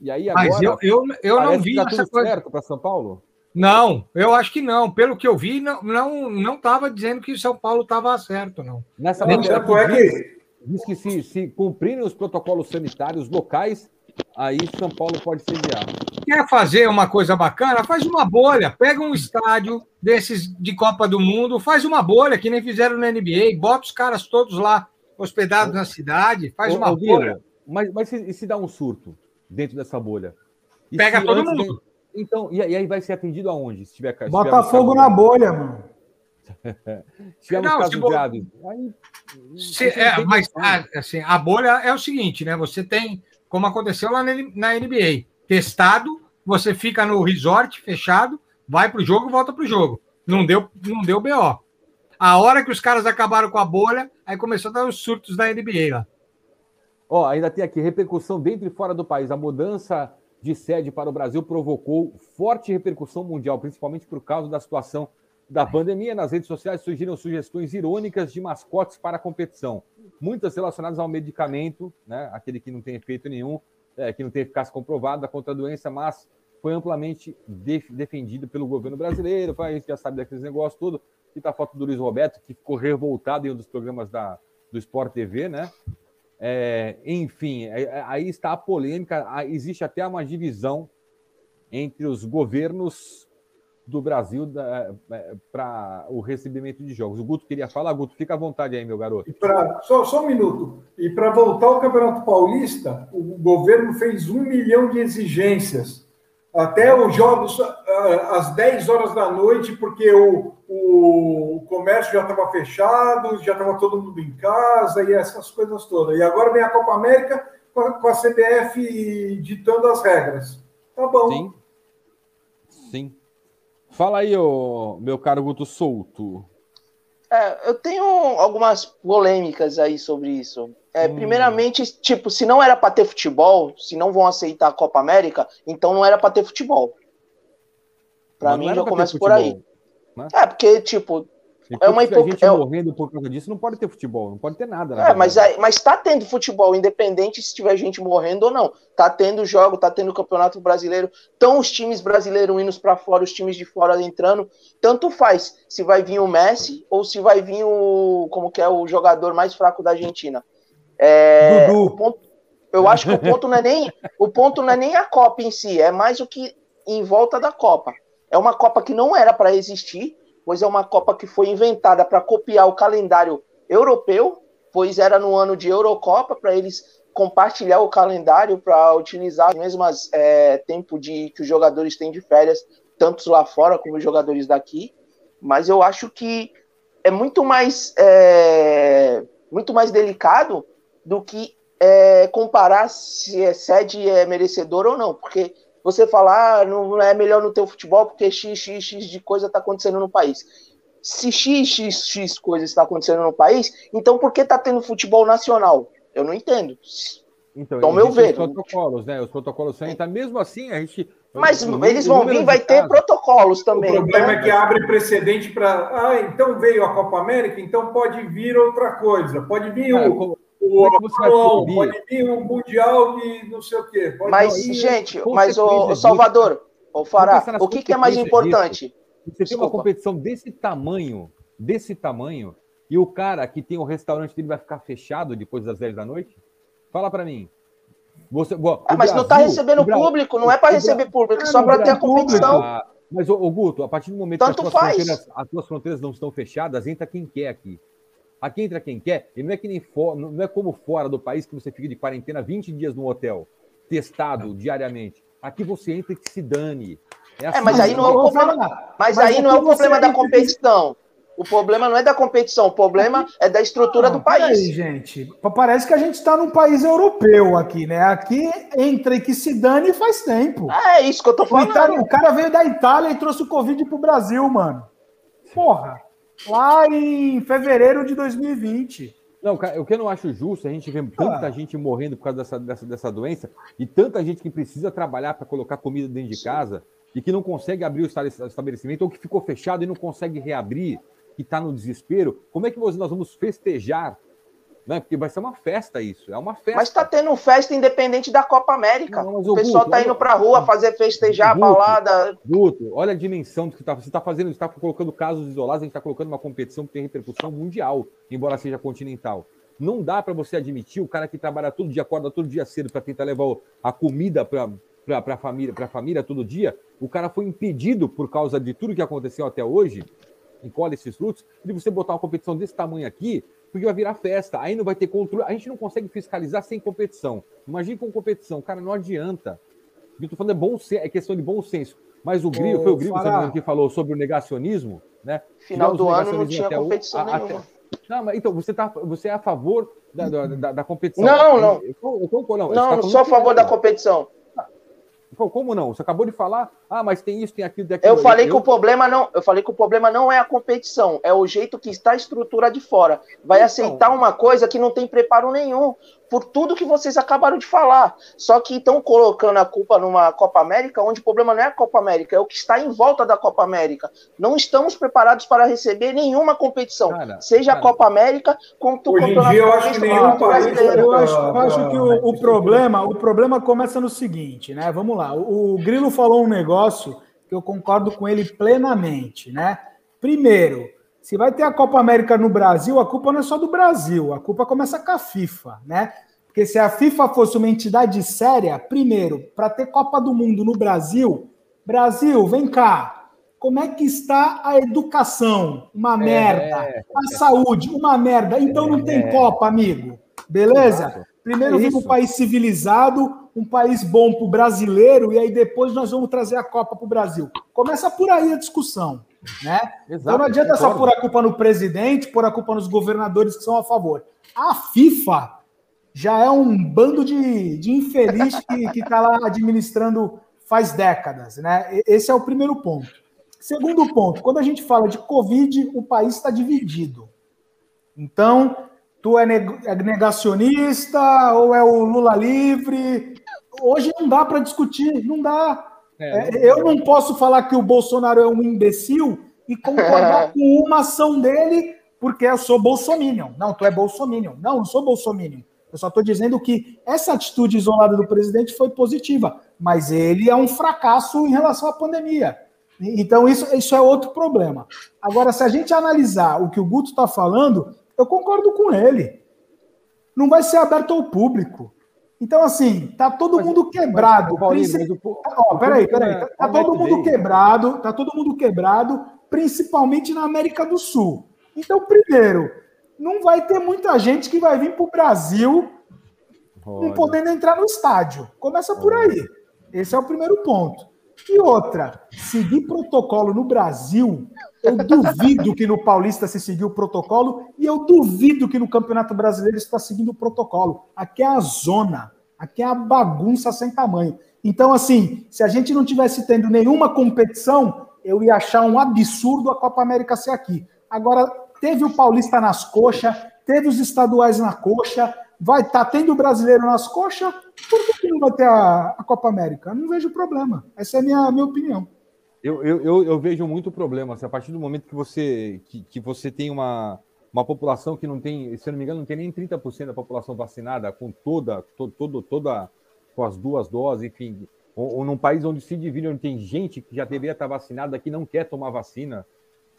E aí agora. Mas eu, eu, eu não vi tá essa coisa. certo para São Paulo? Não, eu acho que não. Pelo que eu vi, não não não estava dizendo que São Paulo estava certo, não. Nessa matéria, é que diz que se, se cumprirem os protocolos sanitários locais, aí São Paulo pode sediar. Quer fazer uma coisa bacana? Faz uma bolha. Pega um estádio desses de Copa do Mundo, faz uma bolha, que nem fizeram na NBA, bota os caras todos lá hospedados na cidade, faz uma bolha. Mas, mas e se dá um surto dentro dessa bolha? E Pega todo mundo. De... Então, e aí vai ser atendido aonde? Se tiver, Bota fogo na bolha, mano. se tivermos não, casos se graves. Aí, se, é, mas assim, a bolha é o seguinte, né? Você tem, como aconteceu lá na NBA, testado, você fica no resort fechado, vai para o jogo e volta para o jogo. Não deu, não deu BO. A hora que os caras acabaram com a bolha, aí começou a dar os surtos da NBA lá. Ó, ainda tem aqui repercussão dentro e fora do país. A mudança de sede para o Brasil provocou forte repercussão mundial, principalmente por causa da situação da pandemia. Nas redes sociais surgiram sugestões irônicas de mascotes para a competição, muitas relacionadas ao medicamento, né, aquele que não tem efeito nenhum, é, que não tem eficácia comprovada contra a doença, mas foi amplamente def defendido pelo governo brasileiro. A gente já sabe daqueles negócios tudo. E tá a foto do Luiz Roberto, que ficou revoltado em um dos programas da, do Sport TV, né? É, enfim, é, é, aí está a polêmica. Existe até uma divisão entre os governos do Brasil é, para o recebimento de jogos. O Guto queria falar, Guto, fica à vontade aí, meu garoto. Pra, só, só um minuto. E para voltar ao Campeonato Paulista, o governo fez um milhão de exigências. Até os jogos ah, às 10 horas da noite, porque o, o, o comércio já estava fechado, já estava todo mundo em casa e essas coisas todas. E agora vem a Copa América com a, com a CBF ditando as regras. Tá bom. Sim. Sim. Fala aí, ô, meu caro Guto Souto. É, eu tenho algumas polêmicas aí sobre isso. É, hum. Primeiramente, tipo, se não era para ter futebol, se não vão aceitar a Copa América, então não era para ter futebol. Para mim, já começa por aí. Né? É, porque, tipo. É uma hipo... gente é... morrendo por causa disso, não pode ter futebol, não pode ter nada. É, mas, mas tá tendo futebol, independente se tiver gente morrendo ou não. Tá tendo jogo, tá tendo campeonato brasileiro, estão os times brasileiros indo para fora, os times de fora entrando. Tanto faz se vai vir o Messi ou se vai vir o. Como que é o jogador mais fraco da Argentina. É, Dudu. Ponto, eu acho que o ponto não é nem o ponto não é nem a Copa em si, é mais o que em volta da Copa. É uma Copa que não era para existir, pois é uma Copa que foi inventada para copiar o calendário europeu, pois era no ano de Eurocopa, para eles compartilhar o calendário para utilizar as mesmas é, tempo de que os jogadores têm de férias, tanto lá fora como os jogadores daqui. Mas eu acho que é muito mais é, muito mais delicado do que é, comparar se é sede é merecedor ou não, porque você falar, ah, não é melhor no teu futebol porque x, x, x de coisa está acontecendo no país. Se x, x, x coisa está acontecendo no país, então por que está tendo futebol nacional? Eu não entendo. Então, então meu ver. Os protocolos, né? Os protocolos são, então, mesmo assim, a gente. Mas eles vão vir, vai ter protocolos também. O problema né? é que abre precedente para. Ah, então veio a Copa América, então pode vir outra coisa. Pode vir é, o, o é pode vir um mundial de não sei o quê. Pode mas, vir... gente, mas o Salvador, o Fará, o que, que, é mais importante? Disso. Você Desculpa. tem uma competição desse tamanho, desse tamanho, e o cara que tem o restaurante dele vai ficar fechado depois das 10 da noite? Fala para mim. Você, bom, ah, mas Brasil, não está recebendo público, não é para receber público, ah, só para ter a competição. Ah, mas, ô, Guto, a partir do momento Tanto que as tuas, as tuas fronteiras não estão fechadas, entra quem quer aqui. Aqui entra quem quer, e não é que nem for, não é como fora do país que você fica de quarentena 20 dias no hotel, testado não. diariamente. Aqui você entra e que se dane. É, assim, é mas aí não é o problema. Mas, mas aí não é o problema da competição. O problema não é da competição, o problema é da estrutura do país. Aí, gente, parece que a gente está num país europeu aqui, né? Aqui entra e que se dane faz tempo. É isso que eu tô falando. O, Itália, o cara veio da Itália e trouxe o Covid pro Brasil, mano. Porra. Lá em fevereiro de 2020. Não, o que eu não acho justo, a gente vê tanta ah. gente morrendo por causa dessa, dessa, dessa doença e tanta gente que precisa trabalhar para colocar comida dentro de casa e que não consegue abrir o estabelecimento ou que ficou fechado e não consegue reabrir, que está no desespero. Como é que nós vamos festejar né? Porque vai ser uma festa isso, é uma festa. Mas está tendo festa independente da Copa América. Não, o, pessoal está indo para a rua fazer festejar Guto, a balada. Guto, olha a dimensão do que tá, você está fazendo. Você está colocando casos isolados, a gente está colocando uma competição que tem repercussão mundial, embora seja continental. Não dá para você admitir o cara que trabalha todo dia, acorda todo dia cedo para tentar levar a comida para para a família, para a família todo dia, o cara foi impedido por causa de tudo que aconteceu até hoje, encolhe esses frutos, de você botar uma competição desse tamanho aqui porque vai virar festa. Aí não vai ter controle. A gente não consegue fiscalizar sem competição. Imagina com competição. Cara, não adianta. Eu tô falando é, bom, é questão de bom senso. Mas o Grilo, foi o Grilo que falou sobre o negacionismo, né? Final do ano não tinha competição o, nenhuma. Até, não, mas então, você, tá, você é a favor da, da, da competição? Não, não. Eu, eu, eu, não, não, não sou a favor da competição. Como não? Você acabou de falar, ah, mas tem isso, tem aquilo, tem aquilo. Eu falei que o problema não, eu falei que o problema não é a competição, é o jeito que está a estrutura de fora. Vai então, aceitar uma coisa que não tem preparo nenhum por tudo que vocês acabaram de falar. Só que estão colocando a culpa numa Copa América, onde o problema não é a Copa América, é o que está em volta da Copa América. Não estamos preparados para receber nenhuma competição, cara, seja cara. a Copa América, quanto o Campeonato eu acho que nenhum país Eu acho, eu acho que o, o, problema, o problema começa no seguinte, né? Vamos lá. O, o Grilo falou um negócio que eu concordo com ele plenamente, né? Primeiro, se vai ter a Copa América no Brasil, a culpa não é só do Brasil, a culpa começa com a FIFA, né? Porque se a FIFA fosse uma entidade séria, primeiro, para ter Copa do Mundo no Brasil, Brasil, vem cá. Como é que está a educação? Uma é, merda. É, a saúde, uma merda. Então não tem é. Copa, amigo. Beleza? Primeiro vem um país civilizado, um país bom para o brasileiro, e aí depois nós vamos trazer a Copa para o Brasil. Começa por aí a discussão. Né? Exato, então não adianta só pôr a culpa no presidente, pôr a culpa nos governadores que são a favor. A FIFA já é um bando de, de infeliz que está lá administrando faz décadas. Né? Esse é o primeiro ponto. Segundo ponto, quando a gente fala de Covid, o país está dividido. Então, tu é, é negacionista ou é o Lula livre? Hoje não dá para discutir, não dá. É, é eu não posso falar que o Bolsonaro é um imbecil e concordar com uma ação dele porque eu sou bolsominion. Não, tu é bolsominion. Não, não sou bolsominion. Eu só estou dizendo que essa atitude isolada do presidente foi positiva, mas ele é um fracasso em relação à pandemia. Então, isso, isso é outro problema. Agora, se a gente analisar o que o Guto está falando, eu concordo com ele. Não vai ser aberto ao público. Então, assim, tá todo mas, mundo quebrado. Mas, Paulinho, princip... oh, peraí, peraí. Tá, tá todo mundo quebrado, tá todo mundo quebrado, principalmente na América do Sul. Então, primeiro, não vai ter muita gente que vai vir para o Brasil Olha. não podendo entrar no estádio. Começa por aí. Esse é o primeiro ponto. E outra, seguir protocolo no Brasil, eu duvido que no Paulista se seguiu o protocolo e eu duvido que no Campeonato Brasileiro está seguindo o protocolo. Aqui é a zona, aqui é a bagunça sem tamanho. Então, assim, se a gente não tivesse tendo nenhuma competição, eu ia achar um absurdo a Copa América ser aqui. Agora, teve o Paulista nas coxas, teve os estaduais na coxa, vai estar tá tendo o brasileiro nas coxas, por que não vai ter a, a Copa América? Eu não vejo problema. Essa é a minha, minha opinião. Eu, eu, eu, vejo muito problema. Assim, a partir do momento que você, que, que você tem uma, uma população que não tem, se eu não me engano, não tem nem 30% da população vacinada com toda, todo, todo, toda, com as duas doses, enfim, ou, ou num país onde se divide, onde tem gente que já deveria estar vacinada que não quer tomar vacina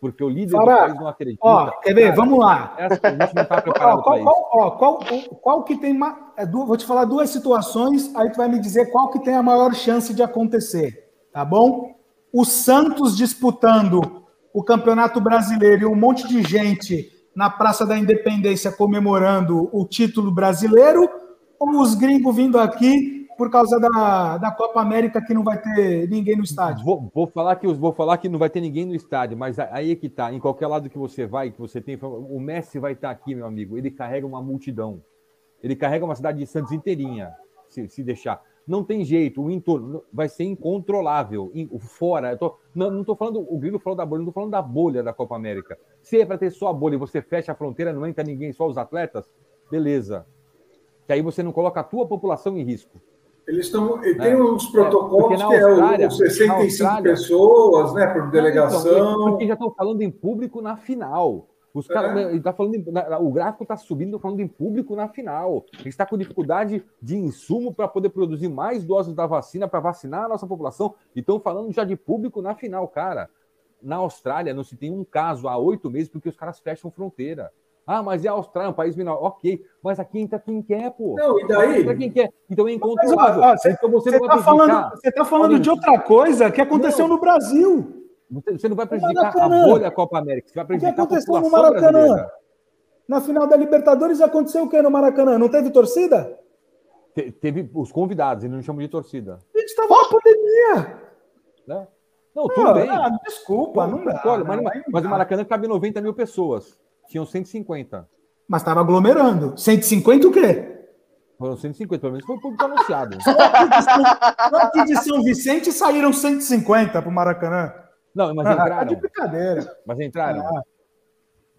porque o líder do país não acredita. Ó, quer ver? Cara, Vamos lá. Essa, a gente não está preparado para isso. Ó, qual, qual que tem. É, vou te falar duas situações, aí tu vai me dizer qual que tem a maior chance de acontecer, tá bom? O Santos disputando o Campeonato Brasileiro e um monte de gente na Praça da Independência comemorando o título brasileiro, ou os gringos vindo aqui por causa da, da Copa América que não vai ter ninguém no estádio? Vou, vou, falar que, vou falar que não vai ter ninguém no estádio, mas aí é que tá. Em qualquer lado que você vai, que você tem. O Messi vai estar aqui, meu amigo. Ele carrega uma multidão. Ele carrega uma cidade de Santos inteirinha, se, se deixar. Não tem jeito, o entorno vai ser incontrolável. O fora, tô, não estou falando, o Grilo falou da bolha, não estou falando da bolha da Copa América. Se é para ter só a bolha e você fecha a fronteira, não entra ninguém, só os atletas, beleza. Que aí você não coloca a tua população em risco. Eles estão. Tem é. uns protocolos é, que é os 65 pessoas, né, por delegação. Não, porque já estão falando em público na final. Os cara, é. tá falando o gráfico está subindo, falando em público na final. A gente está com dificuldade de insumo para poder produzir mais doses da vacina para vacinar a nossa população. E estão falando já de público na final, cara. Na Austrália não se tem um caso há oito meses porque os caras fecham fronteira. Ah, mas é a Austrália, um país menor. Ok, mas aqui entra quem quer, pô. Não, e daí? Entra quem quer. Então é incontrolável. Mas, ó, então você, está falando, você tá falando de outra coisa que aconteceu não. no Brasil. Você não vai prejudicar a bolha Copa América, você vai prejudicar o que aconteceu no Maracanã? Brasileira. Na final da Libertadores aconteceu o que no Maracanã? Não teve torcida? Te, teve os convidados, eles não chamam de torcida. A gente estava na pandemia. Né? Não, tudo ah, bem. Ah, desculpa, não, não dá. Olha, mas, mas, mas o Maracanã cabe 90 mil pessoas. Tinham 150. Mas estava aglomerando. 150 o quê? Foram 150, pelo menos foi o público anunciado. Só aqui de São Vicente saíram 150 para o Maracanã. Não, mas ah, tá entraram. de brincadeira. Mas entraram. Ah.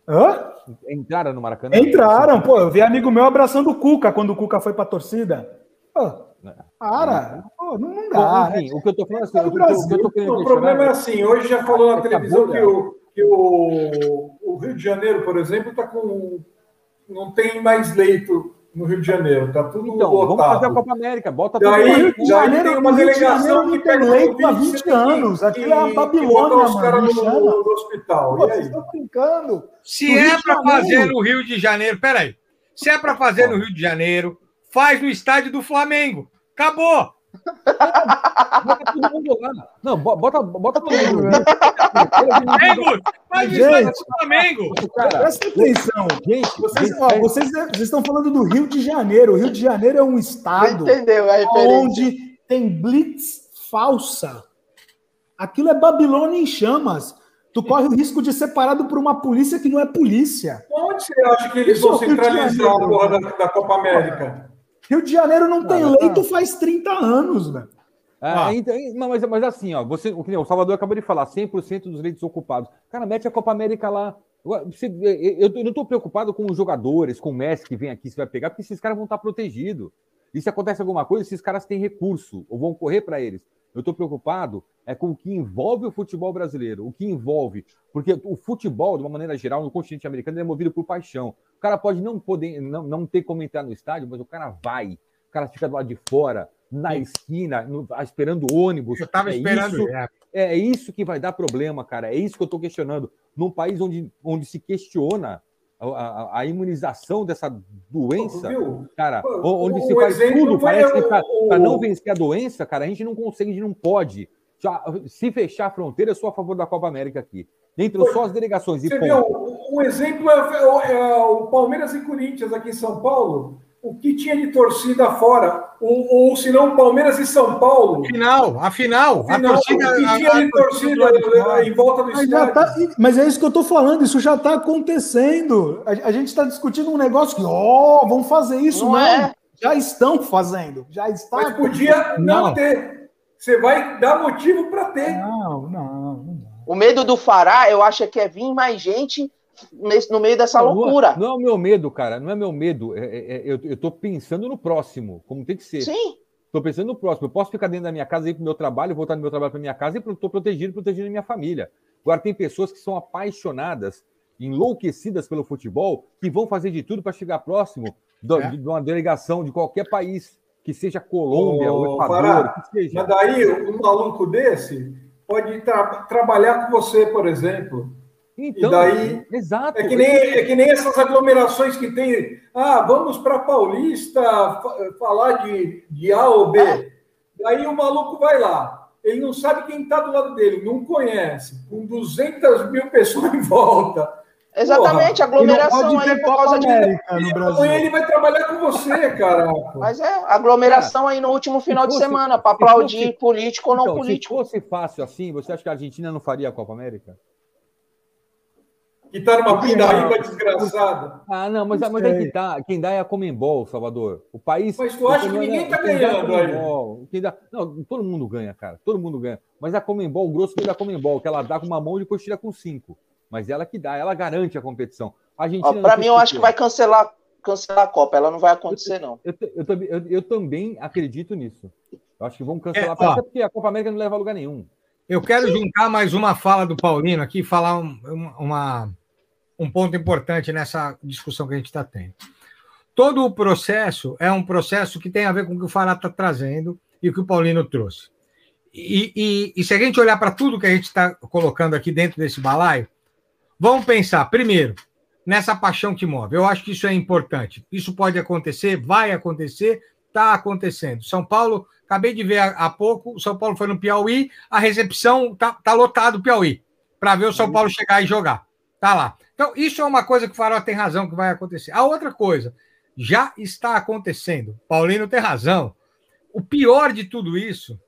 Hã? Entraram no Maracanã? Entraram, pô. Eu vi amigo meu abraçando o Cuca quando o Cuca foi pra torcida. Pô, para. Pô, não, não dá. Enfim, o que eu tô falando é assim, o, que eu tô querendo o problema é assim, hoje já falou na televisão que, o, que o, o Rio de Janeiro, por exemplo, está com. não tem mais leito no Rio de Janeiro. Tá tudo então, lotado. vamos fazer a Copa América. Bota tudo daí tem uma delegação que pega leito há 20 anos. Aquilo é a Babilônia, os caras no, no, no, hospital. Pô, vocês estão brincando. Se é para fazer no Rio de Janeiro, peraí. Se é para fazer no Rio de Janeiro, faz no estádio do Flamengo. Acabou. Bota todo mundo lá. Não, bota, bota todo mundo. Flamengo! Estádio do Flamengo! Presta atenção. Gente, vocês, ó, vocês, vocês, estão falando do Rio de Janeiro. O Rio de Janeiro é um estado entendeu a onde tem blitz falsa. Aquilo é Babilônia em chamas. Tu corre o risco de ser parado por uma polícia que não é polícia. Onde você acha que eles Isso vão centralizar a porra da, da Copa América? Rio de Janeiro não, tem leito tá. faz 30 anos, velho. É, ah. então, mas, mas assim, ó, você, o Salvador acabou de falar, 100% dos leitos ocupados. Cara, mete a Copa América lá. Você, eu, eu não estou preocupado com os jogadores, com o Messi que vem aqui, se vai pegar, porque esses caras vão estar protegidos. E se acontece alguma coisa, esses caras têm recurso, ou vão correr para eles. Eu estou preocupado é com o que envolve o futebol brasileiro, o que envolve. Porque o futebol, de uma maneira geral, no continente americano, é movido por paixão. O cara pode não poder, não, não ter como entrar no estádio, mas o cara vai. O cara fica do lado de fora, na esquina, no, esperando o ônibus. Eu estava é esperando. Isso, é. é isso que vai dar problema, cara. É isso que eu estou questionando. Num país onde, onde se questiona a, a, a, imunização dessa doença, cara, onde se faz tudo, parece que para não vencer a doença, cara, a gente não consegue, a gente não pode. Já, se fechar a fronteira, eu sou a favor da Copa América aqui. Dentro só as delegações. E um exemplo é, é, é, o Palmeiras e Corinthians aqui em São Paulo o que tinha de torcida fora, ou, ou se não, Palmeiras e São Paulo. Final, a final, a, torcida, o que tinha de torcida a, em volta do mas estádio. Tá, mas é isso que eu estou falando, isso já está acontecendo. A, a gente está discutindo um negócio que, ó, oh, vamos fazer isso, não, não. É? Já estão fazendo, já está. Mas podia não, não ter. Você vai dar motivo para ter. Não, não, não. O medo do Fará, eu acho que é vir mais gente nesse, no meio dessa não, loucura. Não é o meu medo, cara. Não é meu medo. É, é, é eu, eu tô pensando no próximo, como tem que ser. Sim. Estou pensando no próximo. Eu posso ficar dentro da minha casa, ir para o meu trabalho, voltar do meu trabalho para minha casa e estou protegido, protegendo a minha família. Agora, tem pessoas que são apaixonadas, enlouquecidas pelo futebol, que vão fazer de tudo para chegar próximo do, é. de, de, uma delegação de qualquer país, que seja Colômbia, oh, Equador, Pará, que seja. Mas daí, um maluco desse pode tra trabalhar com você, por exemplo então, e daí, exato. É que, nem, é que nem essas aglomerações que tem. Ah, vamos para Paulista falar de, de A ou B. É. Daí o maluco vai lá. Ele não sabe quem está do lado dele, não conhece. Com 200 mil pessoas em volta. Exatamente, não aglomeração aí por Copa causa de. América no Amanhã Brasil. ele vai trabalhar com você, cara. Mas é, aglomeração aí no último final de fosse- semana, para se fosse- aplaudir político ou não Então, se político. fosse fácil assim, você acha que a Argentina não faria a Copa América? Que tá numa pindaíba desgraçada. Ah, não, mas, Não mas sei. que tá. Quem dá é a Comembol, Salvador. O país. Mas tu acha que ninguém tá é a ganhando aí? Comembol. Quem dá- Não, todo mundo ganha, cara. Todo mundo ganha. Mas a Comembol, o grosso vem da Comembol, que ela dá com uma mão e depois tira com cinco. Mas ela que dá, ela garante a competição. A Argentina pra tem mim, eu acho que vai cancelar, cancelar a Copa. Ela não vai acontecer, não. Eu, eu, eu também- eu- eu também acredito nisso. Eu acho que vão cancelar, É, porque a Copa América não leva a lugar nenhum. Eu quero juntar mais uma fala do Paulino aqui e falar um, uma- um ponto importante nessa discussão que a gente está tendo. Todo o processo é um processo que tem a ver com o que o Fará está trazendo e o que o Paulino trouxe. E, e- e se a gente olhar para tudo que a gente está colocando aqui dentro desse balaio, vamos pensar, primeiro, nessa paixão que move. Eu acho que isso é importante. Isso pode acontecer, vai acontecer, está acontecendo. São Paulo, acabei de ver há, pouco, o São Paulo foi no Piauí, a recepção tá, tá lotado o Piauí, para ver o São Paulo chegar e jogar. Tá lá. Então, isso é uma coisa que o Farol tem razão que vai acontecer. A outra coisa, já está acontecendo. Paulino tem razão. O pior de tudo isso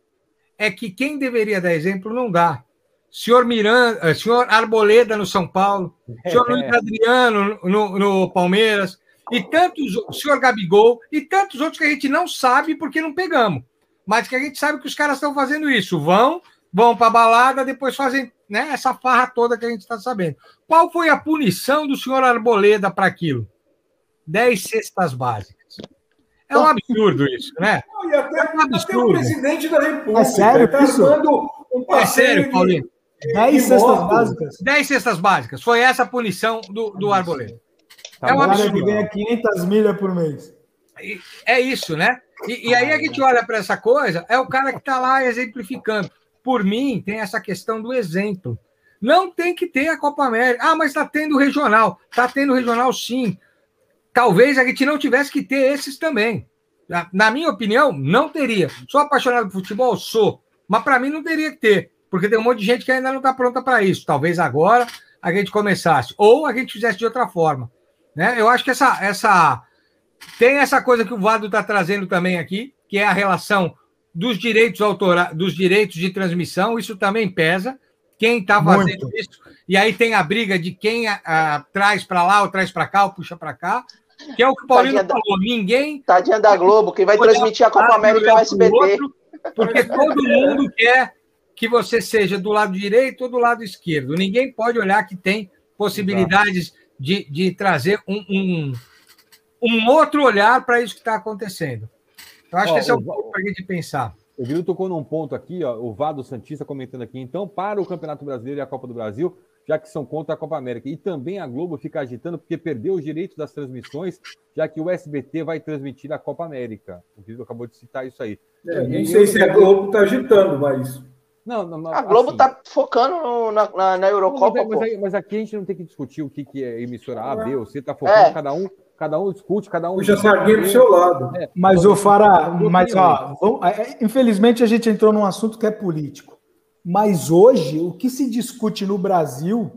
é que quem deveria dar exemplo não dá. Senhor Miranda, eh, senhor Arboleda no São Paulo, senhor Luiz Adriano no, no Palmeiras, e tantos, o senhor Gabigol, e tantos outros que a gente não sabe porque não pegamos. Mas que a gente sabe que os caras estão fazendo isso. Vão, vão para a balada, depois fazem né, essa farra toda que a gente está sabendo. Qual foi a punição do senhor Arboleda para aquilo? Dez cestas básicas. É um absurdo isso, né? Não, e até, É um até o absurdo. presidente da República É sério está isso? um É sério, de- Paulinho. de 10 cestas moto. básicas. Dez cestas básicas. Foi essa a punição do, do Arboleda. Tá É um bom, O cara absurdo. que ganha 500 milhas por mês. É isso, né? E, e aí a gente olha para essa coisa, é o cara que está lá exemplificando. Por mim, tem essa questão do exemplo. Não tem que ter a Copa América. Ah, mas está tendo regional. Está tendo regional, sim. Talvez a gente não tivesse que ter esses também. Na, minha opinião, não teria. Sou apaixonado por futebol? Sou. Mas para mim não teria que ter. Porque tem um monte de gente que ainda não está pronta para isso. Talvez agora a gente começasse. Ou a gente fizesse de outra forma. Né? Eu acho que essa, essa tem essa coisa que o Vado está trazendo também aqui, que é a relação dos direitos autorais, dos direitos de transmissão, isso também pesa. Quem está fazendo Muito. isso? E aí tem a briga de quem a, a, traz para lá, ou traz para cá, ou puxa para cá, que é o que o Paulino Tadinha da- falou. Ninguém Tadinha da Globo, quem vai transmitir a Copa América é o SBT. outro, porque todo mundo quer que você seja do lado direito ou do lado esquerdo. Ninguém pode olhar que tem possibilidades de, de trazer um, um, um outro olhar para isso que está acontecendo. Eu acho Ó, que esse é o um ponto para a gente pensar. O Guilherme tocou num ponto aqui, ó, o Vado Santista comentando aqui. Então, para o Campeonato Brasileiro e a Copa do Brasil, já que são contra a Copa América. E também a Globo fica agitando porque perdeu os direitos das transmissões, já que o SBT vai transmitir a Copa América. O Guilherme acabou de citar isso aí. É, nem e sei eu- se a Globo está agitando, mas. Não, não, não, A Globo assim, tá focando no- na, na, na Não, Eurocopa, mas, mas mas aqui a gente não tem que discutir o que, que é emissora A, B ou C, tá focando, É. cada um, cada um discute, cada um. Puxa sardinha pro seu lado. Mas, Então, o Fará, então, mas ó, vamos- é, é, infelizmente a gente entrou num assunto que é político. Mas hoje, o que se discute no Brasil,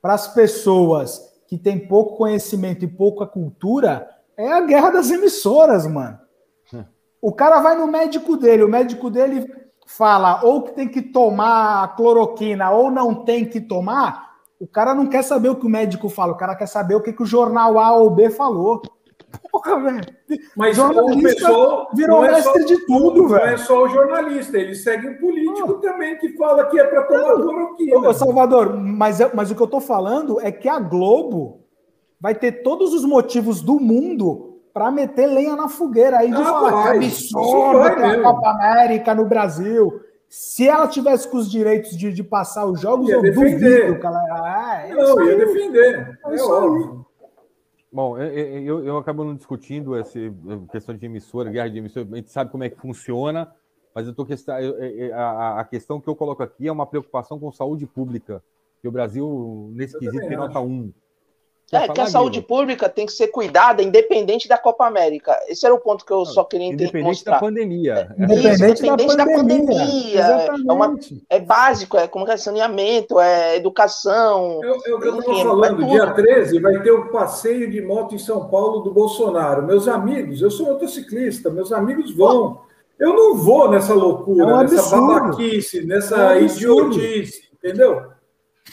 para as pessoas que têm pouco conhecimento e pouca cultura, é a guerra das emissoras, mano. O cara vai no médico dele, o médico dele fala ou que tem que tomar cloroquina ou não tem que tomar. O cara não quer saber o que o médico fala, o cara quer saber o que, que o jornal A ou B falou. Porra, velho. Mas o Jornalista virou é mestre só- de tudo, Não é velho. só o jornalista, ele segue um político também que fala que é para tomar cloroquina. Ô, Salvador, mas, mas o que eu tô falando é que a Globo vai ter todos os motivos do mundo para meter lenha na fogueira aí de Ah, falar vai. que absurdo ter a. Copa América no Brasil. Se ela tivesse com os direitos de, de passar os jogos, Ia eu defender. duvido que ela. Ah, é Não, ia defender. É É isso aí. óbvio. Bom, eu, eu, eu- acabo não discutindo essa questão de emissora, guerra de emissora, a gente sabe como é que funciona, mas eu tô questão, a, a questão que eu coloco aqui é uma preocupação com saúde pública, que o Brasil, nesse Eu quesito, tem nota 1. É que a saúde pública tem que ser cuidada independente da Copa América. Esse era o ponto que eu só queria entender. Independente mostrar. da pandemia. Isso, independente, independente da pandemia. É, uma, é, básico, é como é saneamento, é educação. Eu, eu estava falando, dia 13 vai ter o passeio de moto em São Paulo do Bolsonaro. Meus amigos, eu sou motociclista, meus amigos vão. Eu não vou nessa loucura, é um nessa babaquice, nessa é um idiotice, entendeu?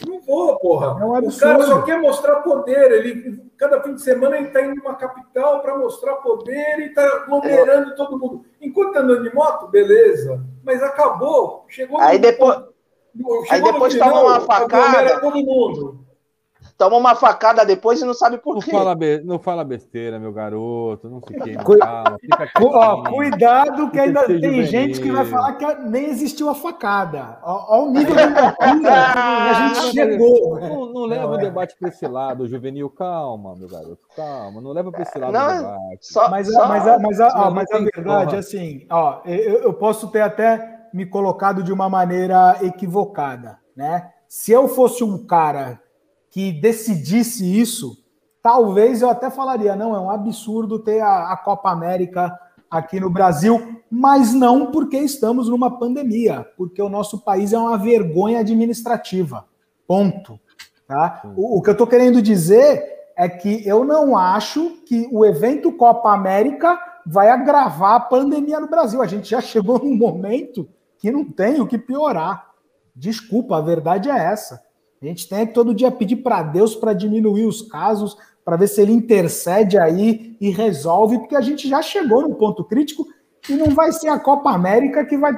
Não vou, porra. É um o cara só quer mostrar poder. Ele, cada fim de semana ele está indo numa capital para mostrar poder e está aglomerando é. todo mundo. Enquanto está andando de moto, beleza. Mas acabou. Chegou Aí depois, chegou aí depois toma uma facada. Todo mundo toma uma facada depois e não sabe por não quê. Fala be... Não fala besteira, meu garoto. Não se queima. Ó, cuidado que ainda tem juvenil. gente que vai falar que nem existiu a facada. Ó, ó o nível de loucura a gente chegou. Não, não leva não, o é. debate para esse lado, juvenil. Calma, meu garoto. Calma. Não leva para esse lado não, debate. Só, mas, só... mas, a, mas, a, ó, mas a verdade, porra. assim, ó, eu, eu posso ter até me colocado de uma maneira equivocada, né? Se eu fosse um cara que decidisse isso, talvez eu até falaria: não, é um absurdo ter a, a Copa América aqui no Brasil, mas não porque estamos numa pandemia, porque o nosso país é uma vergonha administrativa. Ponto. Tá? O, o que eu estou querendo dizer é que eu não acho que o evento Copa América vai agravar a pandemia no Brasil. A gente já chegou num momento que não tem o que piorar. Desculpa, a verdade é essa. A gente tem que todo dia pedir para Deus para diminuir os casos, para ver se ele intercede aí e resolve, porque a gente já chegou no ponto crítico e não vai ser a Copa América que vai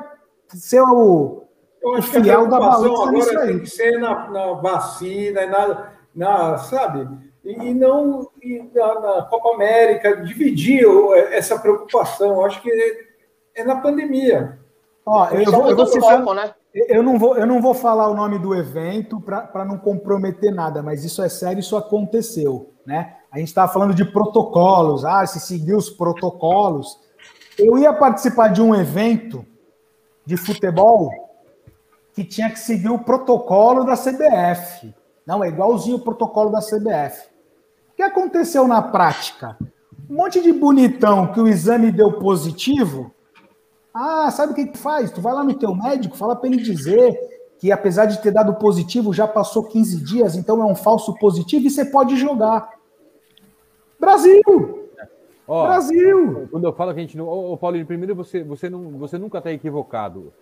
ser o, o fiel da balança agora tem que ser na, na vacina, na, na, sabe? E, não e na, na, Copa América, dividir essa preocupação. Eu acho que é, é na pandemia. Ó, eu, vou, eu vou citar, né? Eu não vou, eu não vou falar o nome do evento para não comprometer nada, mas isso é sério, isso aconteceu. Né? A gente estava falando de protocolos, ah, se seguir os protocolos. Eu ia participar de um evento de futebol que tinha que seguir o protocolo da CBF. Não, é igualzinho o protocolo da CBF. O que aconteceu na prática? Um monte de bonitão que o exame deu positivo ah, sabe o que tu faz? Tu vai lá no teu médico, fala para ele dizer que apesar de ter dado positivo, já passou 15 dias, então é um falso positivo e você pode jogar. Brasil! Ó, Brasil! Quando eu falo que a gente não. Ô, Paulinho, primeiro você, você, não, você nunca está equivocado.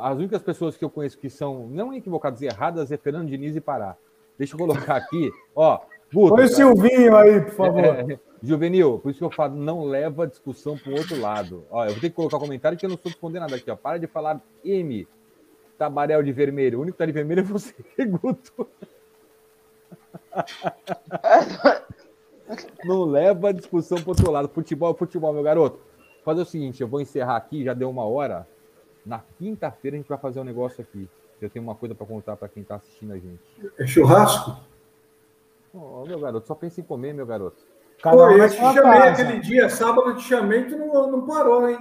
As únicas pessoas que eu conheço que são não equivocadas e erradas é Fernando Diniz e Pará. Deixa eu colocar aqui, ó. Guto, Põe o Silvinho aí, por favor. É, Juvenil, por isso que eu falo, não leva a discussão para o outro lado. Ó, eu vou ter que colocar um comentário que eu não estou respondendo nada aqui. Ó. Para de falar M, tabarel de vermelho. O único que está de vermelho é você, Guto. não leva a discussão para o outro lado. Futebol é futebol, meu garoto. Fazer o seguinte, eu vou encerrar aqui, já deu uma hora. Na quinta-feira a gente vai fazer um negócio aqui. Eu tenho uma coisa para contar para quem está assistindo a gente. É churrasco? Oh, meu garoto, só pensa em comer, meu garoto. Cada Pô, eu te chamei casa. aquele dia, sábado, eu te chamei e tu não, não parou, hein?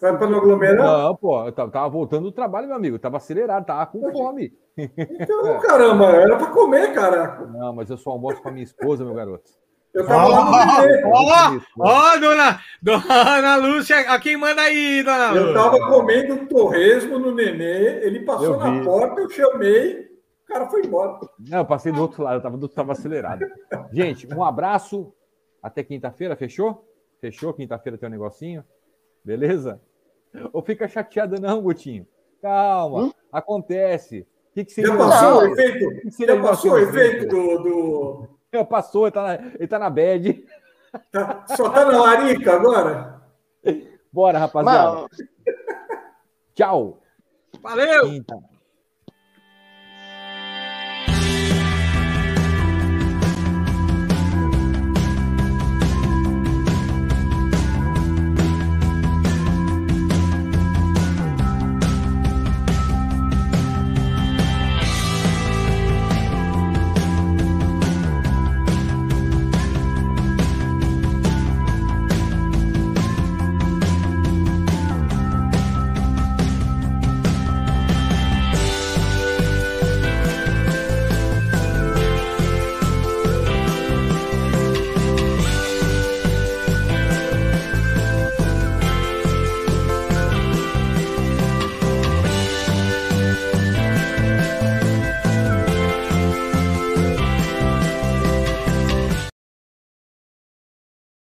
Vai para não aglomerar? Não, pô, eu tava, voltando do trabalho, meu amigo. Eu tava acelerado, tava com fome. Então, caramba, era para comer, caraca. Não, mas eu só almoço com a minha esposa, meu garoto. Eu tava oh, lá no Ó, ó, dona, dona Lúcia, a quem manda aí, dona Lúcia? Eu tava comendo torresmo no nenê, ele passou na porta, eu chamei, o cara foi embora. Não, eu passei do outro lado, eu tava, tava acelerado. Gente, um abraço, até quinta-feira, fechou? Fechou? Quinta-feira tem um negocinho? Beleza? Ou fica chateada, não, Gutinho? Calma, hum? acontece. O que, que seria Já passou o efeito, que já passou o efeito do, do... Já passou, ele tá na, ele tá na bad. Tá, só tá na larica agora? Bora, rapaziada. Tchau. Valeu! Quinta.